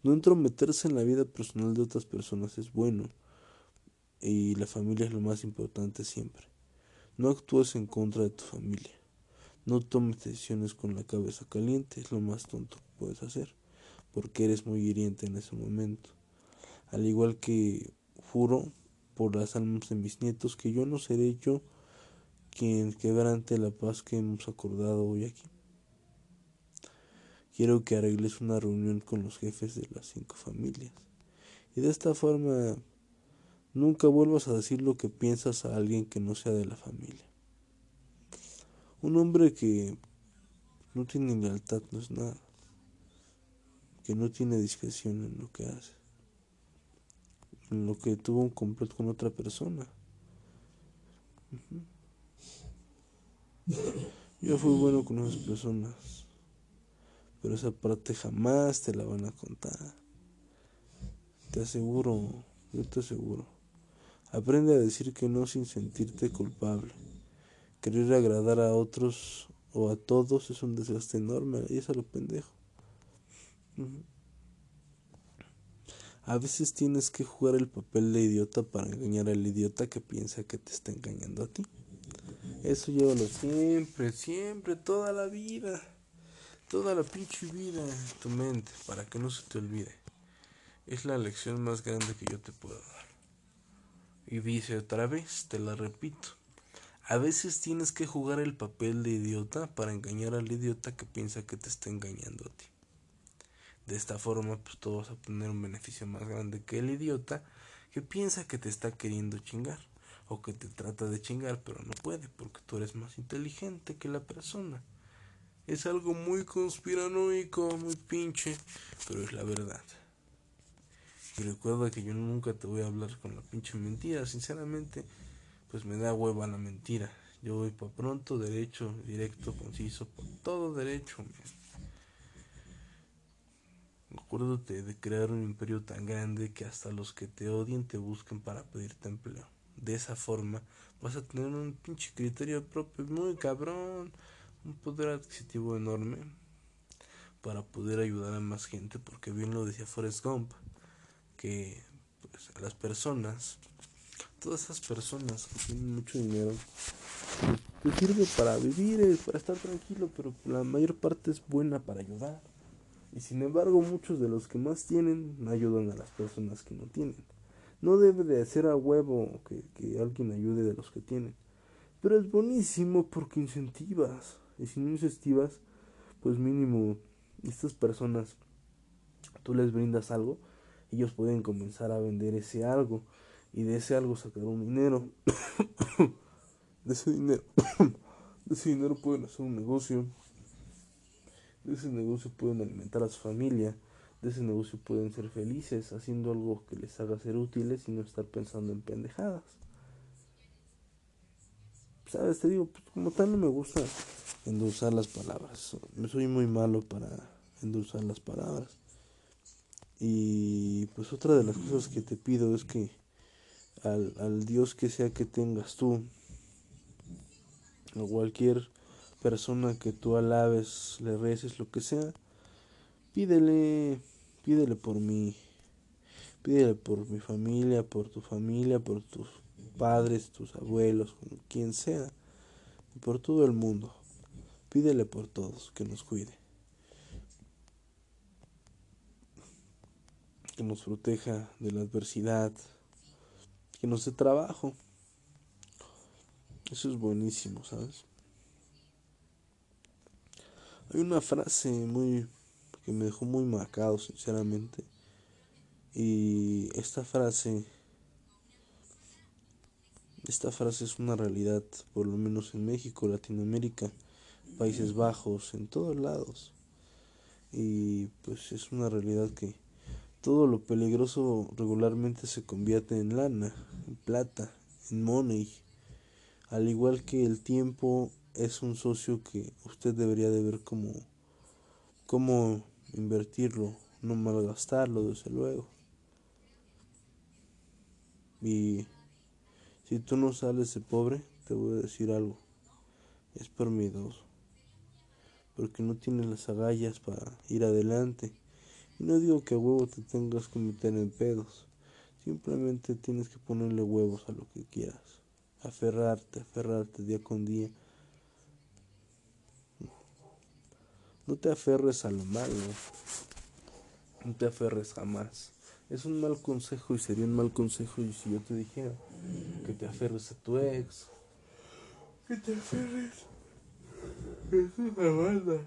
[SPEAKER 1] No entrometerse en la vida personal de otras personas es bueno. Y la familia es lo más importante siempre. No actúes en contra de tu familia. No tomes decisiones con la cabeza caliente, es lo más tonto que puedes hacer, porque eres muy hiriente en ese momento. Al igual que juro por las almas de mis nietos que yo no seré yo quien quebrante la paz que hemos acordado hoy aquí. Quiero que arregles una reunión con los jefes de las cinco familias. Y de esta forma Nunca vuelvas a decir lo que piensas a alguien que no sea de la familia. Un hombre que no tiene lealtad no es nada. Que no tiene discreción en lo que hace. En lo que tuvo un complot con otra persona. Yo fui bueno con esas personas. Pero esa parte jamás te la van a contar. Te aseguro, yo te aseguro. Aprende a decir que no sin sentirte culpable. Querer agradar a otros o a todos es un desgaste enorme y es a lo pendejo. A veces tienes que jugar el papel de idiota para engañar al idiota que piensa que te está engañando a ti. Eso llévalo siempre, siempre, toda la vida. Toda la pinche vida en tu mente para que no se te olvide. Es la lección más grande que yo te puedo dar. Y dice otra vez, te la repito. A veces tienes que jugar el papel de idiota para engañar al idiota que piensa que te está engañando a ti. De esta forma, pues tú vas a obtener un beneficio más grande que el idiota que piensa que te está queriendo chingar o que te trata de chingar, pero no puede porque tú eres más inteligente que la persona. Es algo muy conspiranoico, muy pinche, pero es la verdad. Y recuerda que yo nunca te voy a hablar con la pinche mentira. Sinceramente, pues me da hueva la mentira. Yo voy para pronto, derecho, directo, conciso, por todo derecho. Acuérdate de crear un imperio tan grande que hasta los que te odien te busquen para pedirte empleo. De esa forma vas a tener un pinche criterio propio muy cabrón, un poder adquisitivo enorme para poder ayudar a más gente, porque bien lo decía Forrest Gump que pues, a las personas, todas esas personas que tienen mucho dinero, te sirve para vivir, eh, para estar tranquilo, pero la mayor parte es buena para ayudar. Y sin embargo, muchos de los que más tienen ayudan a las personas que no tienen. No debe de ser a huevo que, que alguien ayude de los que tienen. Pero es buenísimo porque incentivas. Y si no incentivas, pues mínimo estas personas, tú les brindas algo ellos pueden comenzar a vender ese algo y de ese algo sacar un dinero. de ese dinero, de ese dinero pueden hacer un negocio. De ese negocio pueden alimentar a su familia. de ese negocio pueden ser felices haciendo algo que les haga ser útiles y no estar pensando en pendejadas. ¿Sabes? Te digo, pues, como tal no me gusta endulzar las palabras. Soy muy malo para endulzar las palabras. Y pues otra de las cosas que te pido es que al, al Dios que sea que tengas tú, o cualquier persona que tú alabes, le reces, lo que sea, pídele, pídele por mí, pídele por mi familia, por tu familia, por tus padres, tus abuelos, quien sea, y por todo el mundo. Pídele por todos que nos cuide. Que nos proteja de la adversidad, que nos dé trabajo. Eso es buenísimo, ¿sabes? Hay una frase muy que me dejó muy marcado, sinceramente. Y esta frase esta frase es una realidad, por lo menos en México, Latinoamérica, Países Bajos, en todos lados. Y pues es una realidad que todo lo peligroso regularmente se convierte en lana, en plata, en money. Al igual que el tiempo es un socio que usted debería de ver como, como invertirlo, no malgastarlo, desde luego. Y si tú no sales de pobre, te voy a decir algo. Es por mi dos. Porque no tienes las agallas para ir adelante. Y no digo que a huevo te tengas que meter en pedos. Simplemente tienes que ponerle huevos a lo que quieras. Aferrarte, aferrarte día con día No te aferres a lo malo. No te aferres jamás. Es un mal consejo y sería un mal consejo y si yo te dijera que te aferres a tu ex. Que te aferres. Es una banda.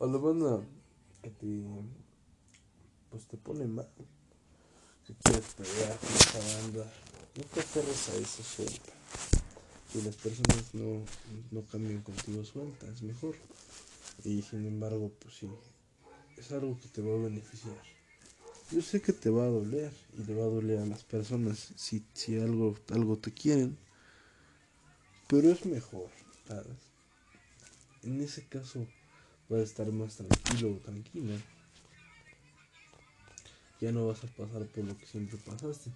[SPEAKER 1] A la banda que te. Pues te pone mal. Que quieres pelear con esa banda. No te aferres a eso suelta. Que las personas no, no cambien contigo suelta, es mejor. Y sin embargo, pues sí, es algo que te va a beneficiar. Yo sé que te va a doler y le va a doler a las personas si, si algo, algo te quieren, pero es mejor. En ese caso vas a estar más tranquilo o tranquila. Ya no vas a pasar por lo que siempre pasaste.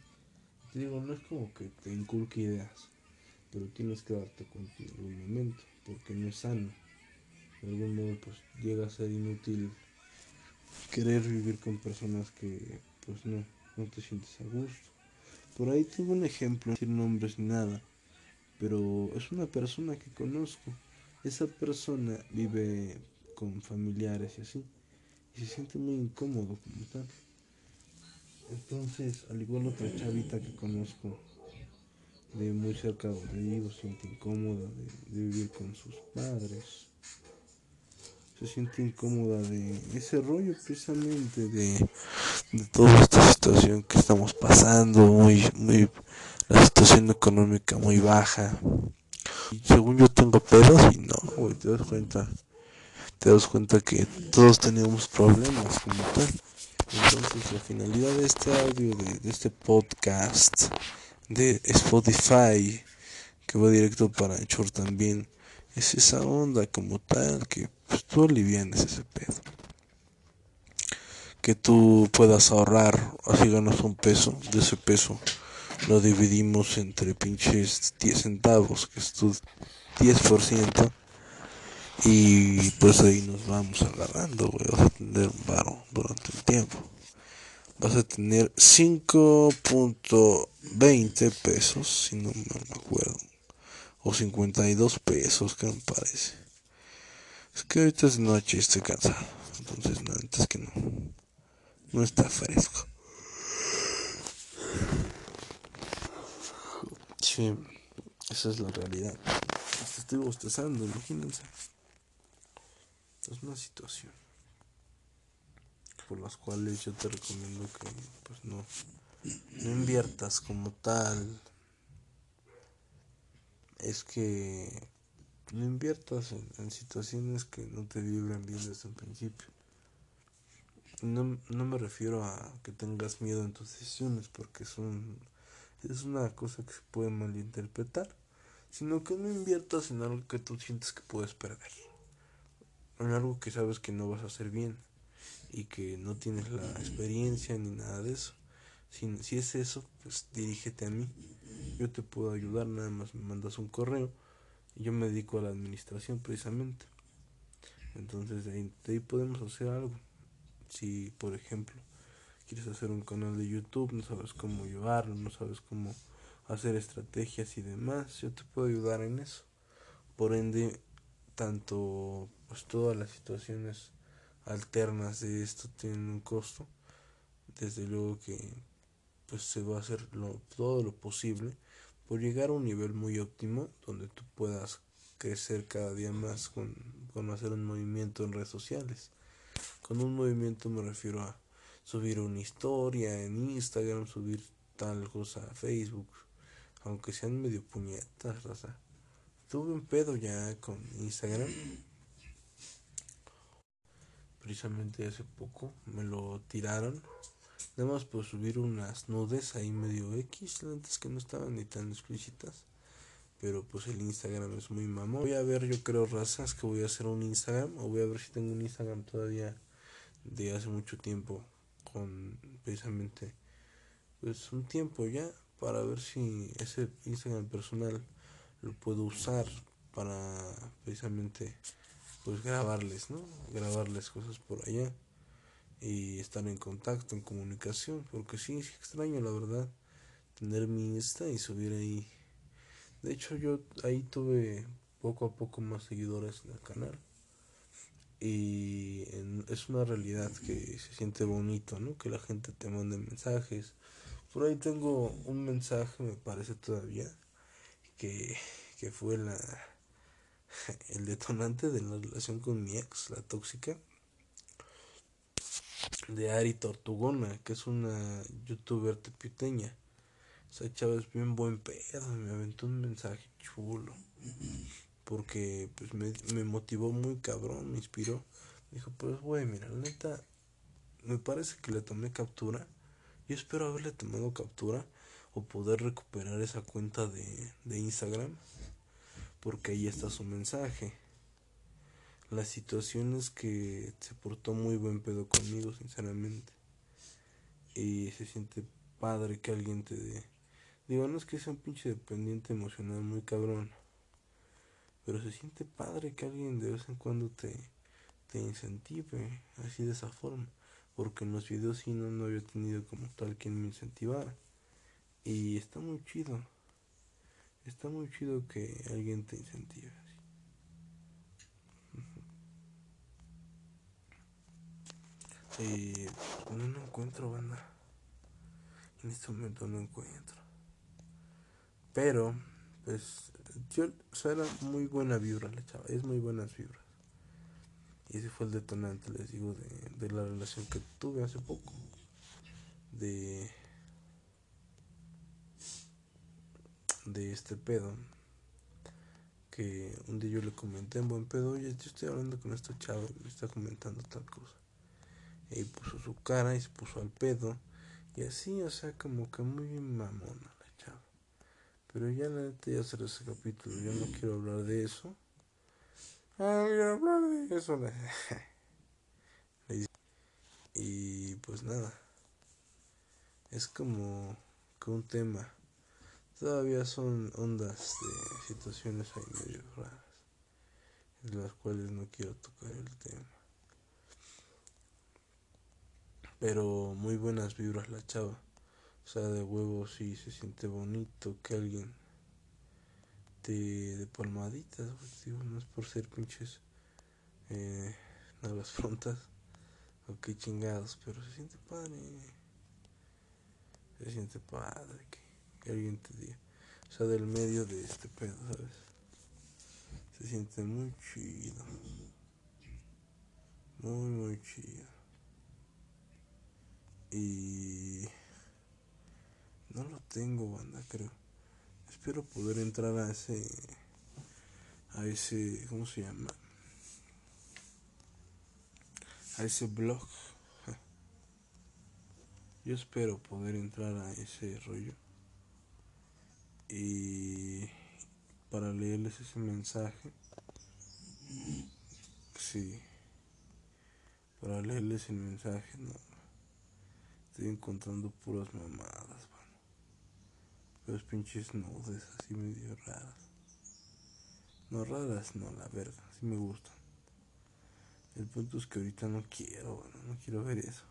[SPEAKER 1] Te digo, no es como que te inculque ideas, pero tienes que darte cuenta en algún momento, porque no es sano de algún modo pues llega a ser inútil querer vivir con personas que pues no, no te sientes a gusto. Por ahí tengo un ejemplo, sin nombres ni nada, pero es una persona que conozco. Esa persona vive con familiares y así, y se siente muy incómodo como tal. Entonces, al igual otra chavita que conozco de muy cerca donde vivo, siente incómoda de vivir con sus padres se siente incómoda de ese rollo precisamente de, toda esta situación que estamos pasando, muy, muy, la situación económica muy baja. Y según yo tengo pedos y no, güey, te das cuenta, te das cuenta que todos tenemos problemas como tal. Entonces la finalidad de este audio, de, este podcast, de Spotify, que va directo para Anchor también, es esa onda como tal que pues tú alivianes ese pedo. Que tú puedas ahorrar, así ganas un peso, de ese peso lo dividimos entre pinches 10 centavos, que es tu 10%, y pues ahí nos vamos agarrando, güey, vas a tener un varo durante el tiempo. Vas a tener 5.20 pesos, si no me acuerdo, o 52 pesos, que me parece. Es que ahorita es noche y estoy cansado. Entonces, no, antes que no. No está fresco. Sí, esa es la realidad. Hasta estoy bostezando, imagínense. Es una situación por las cuales yo te recomiendo que pues no, no inviertas como tal. Es que no inviertas en, situaciones que no te vibran bien desde un principio. no, no me refiero a que tengas miedo en tus decisiones, porque es, un, es una cosa que se puede malinterpretar, sino que no inviertas en algo que tú sientes que puedes perder, en algo que sabes que no vas a hacer bien y que no tienes la experiencia ni nada de eso. Si, si es eso, pues dirígete a mí. Yo te puedo ayudar, nada más me mandas un correo. Y yo me dedico a la administración precisamente. Entonces de ahí, de ahí podemos hacer algo. Si, por ejemplo, quieres hacer un canal de YouTube, no sabes cómo llevarlo, no sabes cómo hacer estrategias y demás, yo te puedo ayudar en eso. Por ende, tanto pues todas las situaciones alternas de esto tienen un costo. Desde luego que pues se va a hacer lo, todo lo posible por llegar a un nivel muy óptimo donde tú puedas crecer cada día más con, con hacer un movimiento en redes sociales. Con un movimiento me refiero a subir una historia en Instagram, subir tal cosa a Facebook, aunque sean medio puñetas, raza. Tuve un pedo ya con Instagram. Precisamente hace poco me lo tiraron. Nada más por subir unas nudes ahí medio X, antes que no estaban ni tan explícitas. Pero pues el Instagram es muy mamón. Voy a ver, yo creo, razas que voy a hacer un Instagram. O voy a ver si tengo un Instagram todavía de hace mucho tiempo. Con precisamente, pues un tiempo ya. Para ver si ese Instagram personal lo puedo usar para precisamente pues grabarles, ¿no? Grabarles cosas por allá y estar en contacto, en comunicación, porque sí, es extraño la verdad tener mi Insta y subir ahí de hecho, yo ahí tuve poco a poco más seguidores en el canal. Y es una realidad que se siente bonito, ¿no? Que la gente te mande mensajes. Por ahí tengo un mensaje, me parece todavía, que, que fue la, el detonante de la relación con mi ex, la tóxica, de Ari Tortugona, que es una youtuber tepiuteña esa chava es bien buen pedo, me aventó un mensaje chulo. Porque pues me, me motivó muy cabrón, me inspiró. Dijo, pues güey, mira, la neta, me parece que le tomé captura. Yo espero haberle tomado captura o poder recuperar esa cuenta de, de Instagram. Porque ahí está su mensaje. La situación es que se portó muy buen pedo conmigo, sinceramente. Y se siente padre que alguien te dé Digo, no es que sea un pinche dependiente emocional muy cabrón. Pero se siente padre que alguien de vez en cuando te, te incentive así de esa forma. Porque en los videos sí no, no había tenido como tal quien me incentivara. Y está muy chido. Está muy chido que alguien te incentive. Eh, no, no encuentro banda. En este momento no encuentro. Pero, pues, yo, o sea, era muy buena vibra la chava, es muy buenas vibras. Y ese fue el detonante, les digo, de, de la relación que tuve hace poco. De. De este pedo. Que un día yo le comenté en buen pedo, oye, yo estoy hablando con esta chava y me está comentando tal cosa. Y puso su cara y se puso al pedo. Y así, o sea, como que muy mamona. Pero ya la neta ya será ese capítulo. Yo no quiero hablar de eso. Ah, quiero hablar de eso. y pues nada. Es como que un tema. Todavía son ondas de situaciones ahí medio raras. En las cuales no quiero tocar el tema. Pero muy buenas vibras la chava. O sea, de huevo sí se siente bonito que alguien te de palmaditas, digo, no es por ser pinches eh, nalgas frontas o que chingados, pero se siente padre. Se siente padre que, alguien te diga. O sea, del medio de este pedo, ¿sabes? Se siente muy chido. Muy, muy chido. Y no lo tengo, banda, creo. Espero poder entrar a ese. A ese. ¿Cómo se llama? A ese blog. Yo espero poder entrar a ese rollo. Y para leerles ese mensaje. Sí. Para leerles el mensaje, no. Estoy encontrando puras mamadas, mano. Los pinches nudes así medio raras. No raras, no, la verga. Sí me gustan. El punto es que ahorita no quiero, bueno, no quiero ver eso.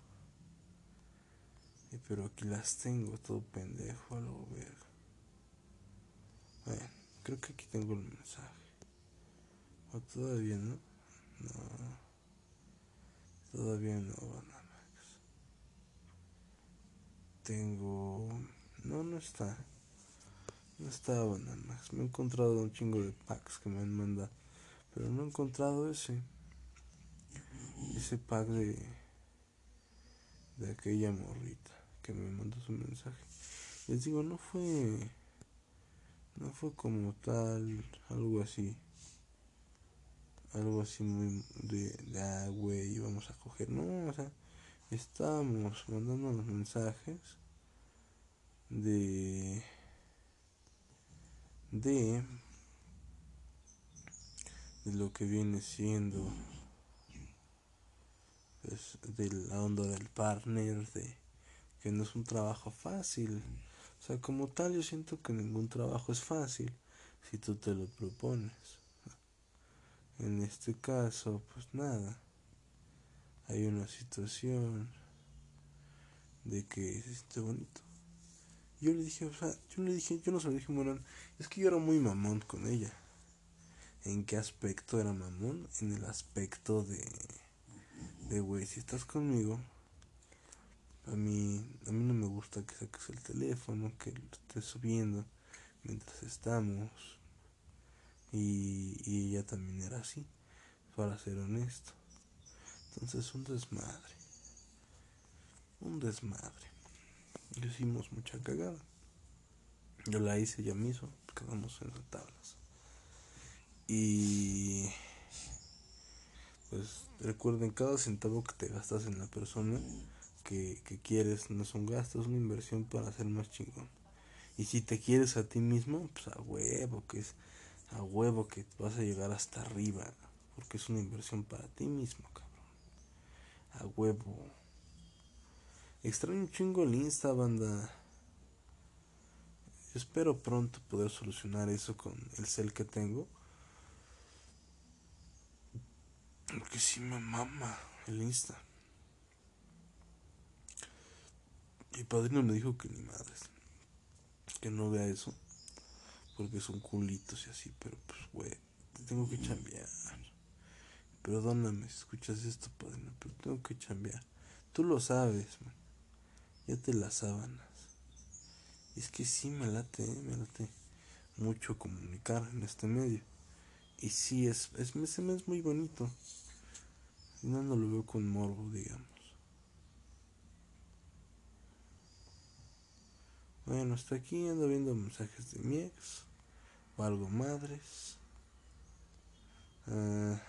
[SPEAKER 1] pero aquí las tengo, todo pendejo, algo verga. Bueno, creo que aquí tengo el mensaje. O todavía no. No. Todavía no, Banamax. Tengo. No, no está. No está Banamax. Me he encontrado un chingo de packs que me han mandado. Pero no he encontrado ese ese pack de, de aquella morrita que me mandó su mensaje. Les digo, no fue, no fue como tal, algo así, algo así muy de, de ah, vamos a coger, no, o sea, estábamos mandando los mensajes de, de, de lo que viene siendo de la onda del partner, de que no es un trabajo fácil. O sea, como tal, yo siento que ningún trabajo es fácil si tú te lo propones. En este caso, pues nada. Hay una situación de que se siente bonito. Yo le dije, o sea, yo le dije, yo no se lo dije Morán, es que yo era muy mamón con ella. ¿En qué aspecto era mamón? En el aspecto de de güey, si estás conmigo, a mí, a mí no me gusta que saques el teléfono, que lo estés subiendo mientras estamos. Y, y ella también era así, para ser honesto. Entonces un desmadre. Un desmadre. Hicimos mucha cagada. Yo la hice, ella me hizo, quedamos en las tablas. Y pues recuerden, cada centavo que te gastas en la persona que, que quieres no es un gasto, es una inversión para ser más chingón. Y si te quieres a ti mismo, pues a huevo, que es a huevo que vas a llegar hasta arriba, porque es una inversión para ti mismo, cabrón. A huevo. Extraño un chingo el Insta, banda. Espero pronto poder solucionar eso con el cel que tengo. Porque si me mama el Insta. Mi padrino me dijo que ni madres. Que no vea eso. Porque son culitos y así. Pero pues, güey, tengo que chambear. Perdóname si escuchas esto, padrino. Pero tengo que chambear. Tú lo sabes. Ya te las sábanas. Es que sí me late, ¿eh? me late mucho comunicar en este medio. Y sí, es, es, es muy bonito. No, no lo veo con morbo, digamos. Bueno, hasta aquí ando viendo mensajes de mi ex. O algo madres. Ah,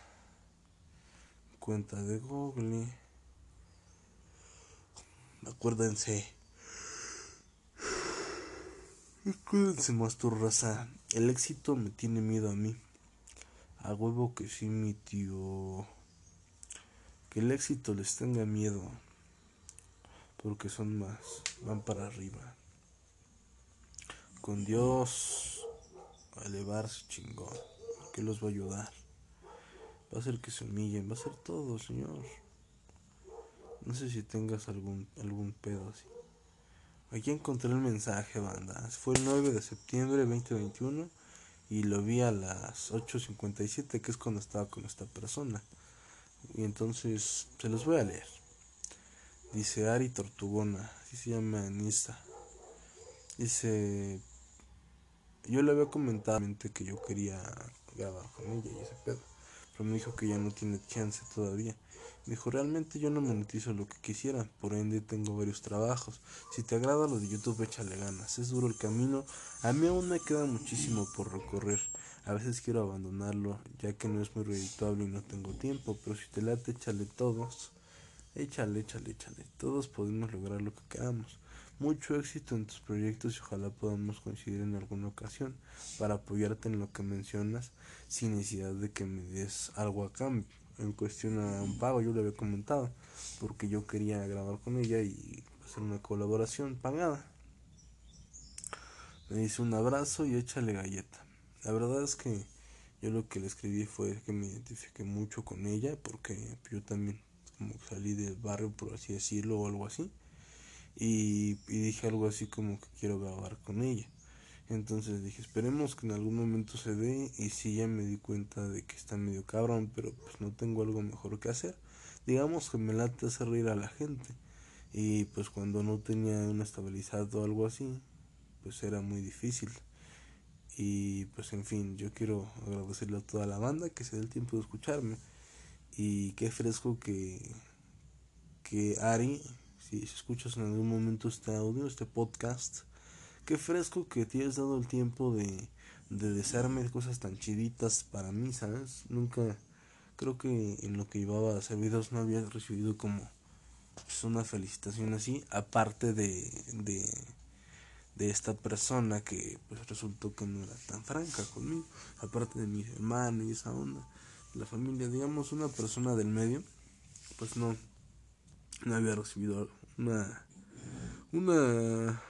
[SPEAKER 1] cuenta de Google. Acuérdense. Acuérdense más tu raza. El éxito me tiene miedo a mí. A huevo que sí, mi tío que el éxito les tenga miedo, porque son más, van para arriba. Con Dios a elevarse chingón, que los va a ayudar. Va a ser que se humillen, va a ser todo, Señor. No sé si tengas algún, algún pedo así. Aquí encontré el mensaje, banda. Fue el 9 de septiembre de 2021 y lo vi a las 8.57, que es cuando estaba con esta persona. Y entonces se los voy a leer. Dice Ari Tortugona, así se llama en Dice, yo le había comentado que yo quería grabar con ella y ese pedo, me dijo que ya no tiene chance todavía. Me dijo, realmente yo no monetizo lo que quisiera, por ende tengo varios trabajos. Si te agrada lo de YouTube, échale ganas. Es duro el camino. A mí aún me queda muchísimo por recorrer. A veces quiero abandonarlo, ya que no es muy redituable y no tengo tiempo, pero si te late, échale todos. Échale, échale, échale. Todos podemos lograr lo que queramos. Mucho éxito en tus proyectos y ojalá podamos coincidir en alguna ocasión para apoyarte en lo que mencionas sin necesidad de que me des algo a cambio. En cuestión a un pago, yo le había comentado, porque yo quería grabar con ella y hacer una colaboración pagada. Me dice un abrazo y échale galleta. La verdad es que yo lo que le escribí fue que me identifiqué mucho con ella porque yo también como salí del barrio por así decirlo o algo así y, dije algo así como que quiero grabar con ella entonces dije esperemos que en algún momento se dé y si ya me di cuenta de que está medio cabrón pero pues no tengo algo mejor que hacer digamos que me late hacer reír a la gente y pues cuando no tenía una estabilidad o algo así pues era muy difícil y pues en fin, yo quiero agradecerle a toda la banda que se dé el tiempo de escucharme. Y qué fresco que, que Ari, si escuchas en algún momento este audio, este podcast, qué fresco que te hayas dado el tiempo de, de desearme cosas tan chiditas para mí, ¿sabes? Nunca, creo que en lo que llevaba a hacer videos no había recibido como pues, una felicitación así, aparte de, de esta persona que pues resultó que no era tan franca conmigo, aparte de mi hermano y esa onda, la familia, digamos una persona del medio, pues no, no había recibido una, una,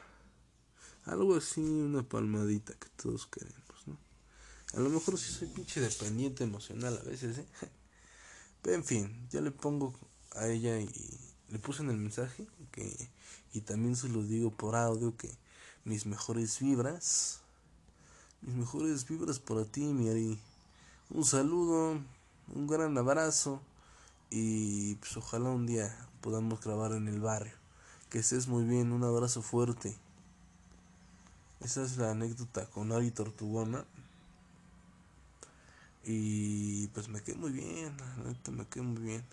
[SPEAKER 1] algo así, una palmadita que todos queremos, ¿no? A lo mejor si soy pinche dependiente emocional a veces, ¿eh? Pero en fin, ya le pongo a ella y le puse en el mensaje que, y también se lo digo por audio que mis mejores vibras. Mis mejores vibras para ti, mi Ari. Un saludo, un gran abrazo y pues ojalá un día podamos grabar en el barrio. Que estés muy bien, un abrazo fuerte. Esa es la anécdota con Ari Tortugona. Y pues me quedé muy bien, la me quedé muy bien.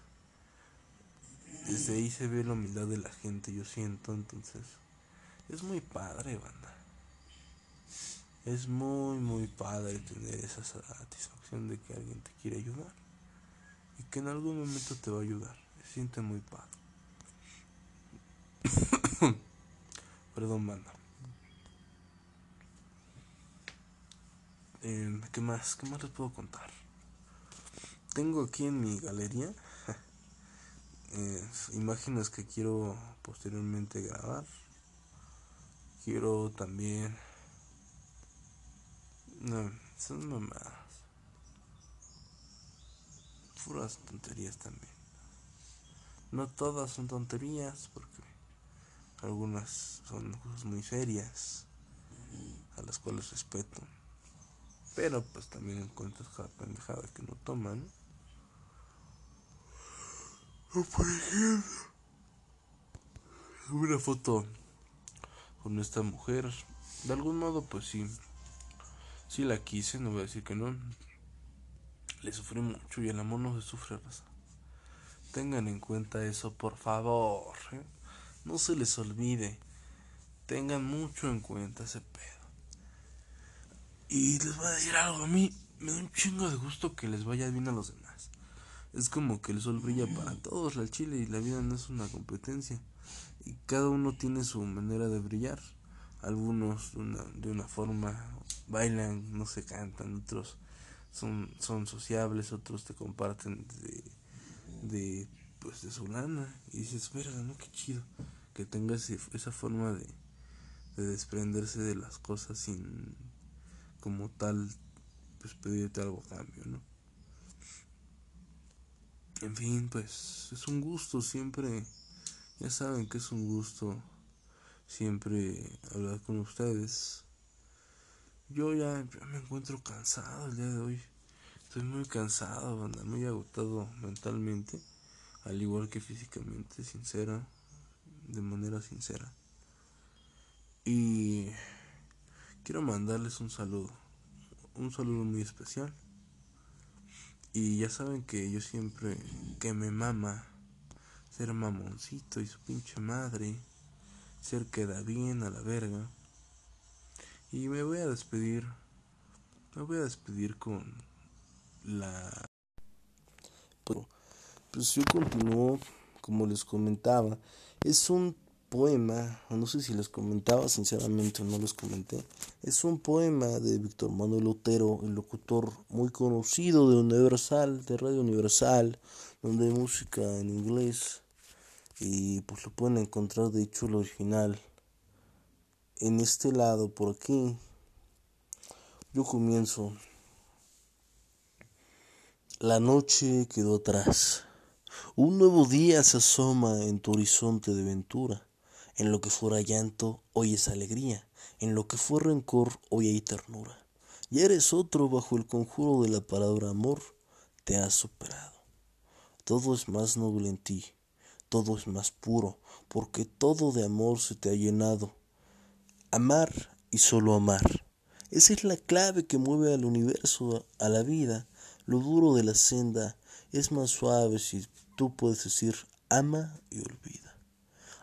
[SPEAKER 1] Desde ahí se ve la humildad de la gente, yo siento, entonces. Es muy padre, banda. Es muy, muy padre tener esa satisfacción de que alguien te quiere ayudar. Y que en algún momento te va a ayudar. Se siente muy padre. Perdón, banda. Eh, ¿Qué más? ¿Qué más les puedo contar? Tengo aquí en mi galería imágenes que quiero posteriormente grabar quiero también. No, son mamadas. Puras tonterías también. No todas son tonterías, porque algunas son cosas muy serias, a las cuales respeto. Pero pues también encuentro cada pendejada que no toman. Por ejemplo, una foto con esta mujer. De algún modo, pues sí, sí la quise, no voy a decir que no. Le sufrí mucho y el amor no se sufre. Tengan en cuenta eso, por favor. ¿eh? No se les olvide. Tengan mucho en cuenta ese pedo. Y les voy a decir algo, a mí me da un chingo de gusto que les vaya bien a los demás. Es como que el sol brilla para todos, la chile y la vida no es una competencia y cada uno tiene su manera de brillar. Algunos de una, de una forma bailan, no se cantan, otros son, son sociables, otros te comparten de, de, pues de su lana y dices, verga, no, qué chido que tengas esa forma de, de desprenderse de las cosas sin como tal pues pedirte algo a cambio, ¿no? En fin, pues es un gusto siempre ya saben que es un gusto siempre hablar con ustedes. Yo ya, me encuentro cansado el día de hoy. Estoy muy cansado, anda, muy agotado mentalmente, al igual que físicamente, sincera, de manera sincera. Y quiero mandarles un saludo, un saludo muy especial. Y ya saben que yo siempre que me mama ser mamoncito y su pinche madre, ser queda bien a la verga. Y me voy a despedir, me voy a despedir con la... Pues yo continúo como les comentaba, es un poema, no sé si les comentaba sinceramente no les comenté, es un poema de Víctor Manuel Otero, el locutor muy conocido de Universal, de Radio Universal, donde hay música en inglés y pues lo pueden encontrar de hecho el original en este lado por aquí. Yo comienzo. La noche quedó atrás un nuevo día se asoma en tu horizonte de ventura en lo que fuera llanto, hoy es alegría. En lo que fue rencor, hoy hay ternura. Y eres otro bajo el conjuro de la palabra amor, te has superado. Todo es más noble en ti, todo es más puro, porque todo de amor se te ha llenado. Amar y solo amar. Esa es la clave que mueve al universo, a la vida. Lo duro de la senda es más suave si tú puedes decir ama y olvida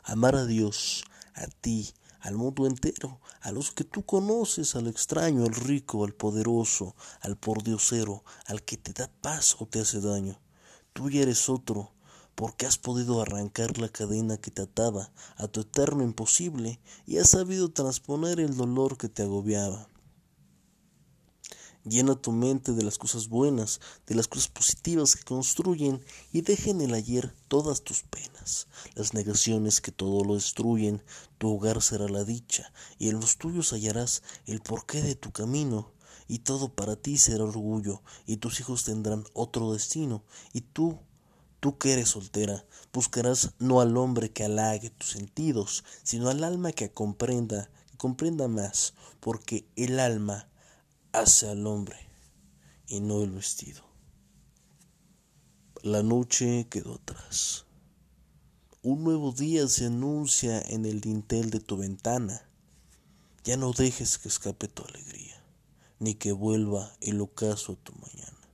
[SPEAKER 1] amar a Dios, a ti, al mundo entero, a los que tú conoces, al extraño, al rico, al poderoso, al pordiosero, al que te da paz o te hace daño. Tú ya eres otro, porque has podido arrancar la cadena que te ataba a tu eterno imposible y has sabido transponer el dolor que te agobiaba. Llena tu mente de las cosas buenas, de las cosas positivas que construyen y deja en el ayer todas tus penas, las negaciones que todo lo destruyen. Tu hogar será la dicha y en los tuyos hallarás el porqué de tu camino y todo para ti será orgullo y tus hijos tendrán otro destino y tú Tú que eres soltera, buscarás no al hombre que halague tus sentidos, sino al alma que comprenda, que comprenda más, porque el alma hace al hombre y no el vestido. La noche quedó atrás. Un nuevo día se anuncia en el dintel de tu ventana. Ya no dejes que escape tu alegría, ni que vuelva el ocaso a tu mañana.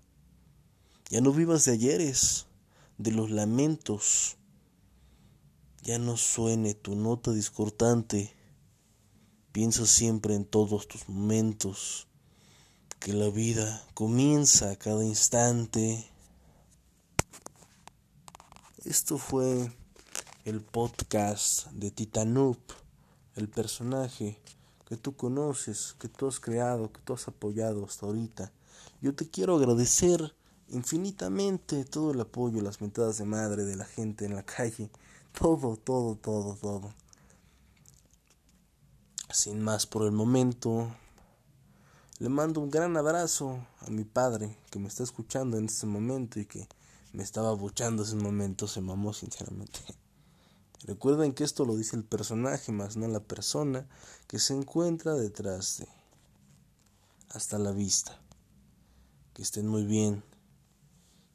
[SPEAKER 1] Ya no vivas de ayeres, de los lamentos. Ya no suene tu nota discordante. Piensa siempre en todos tus momentos que la vida comienza a cada instante. Esto fue el podcast de Titanup, el personaje que tú conoces, que tú has creado, que tú has apoyado hasta ahorita. Yo te quiero agradecer infinitamente todo el apoyo, las mentadas de madre de la gente en la calle, todo, todo, todo, todo. Sin más por el momento, le mando un gran abrazo a mi padre que me está escuchando en este momento y que me estaba buchando ese momento, se mamó sinceramente. Recuerden que esto lo dice el personaje, más no la persona que se encuentra detrás de. Hasta la vista. Que estén muy bien.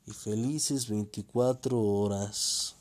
[SPEAKER 1] Y felices 24 horas.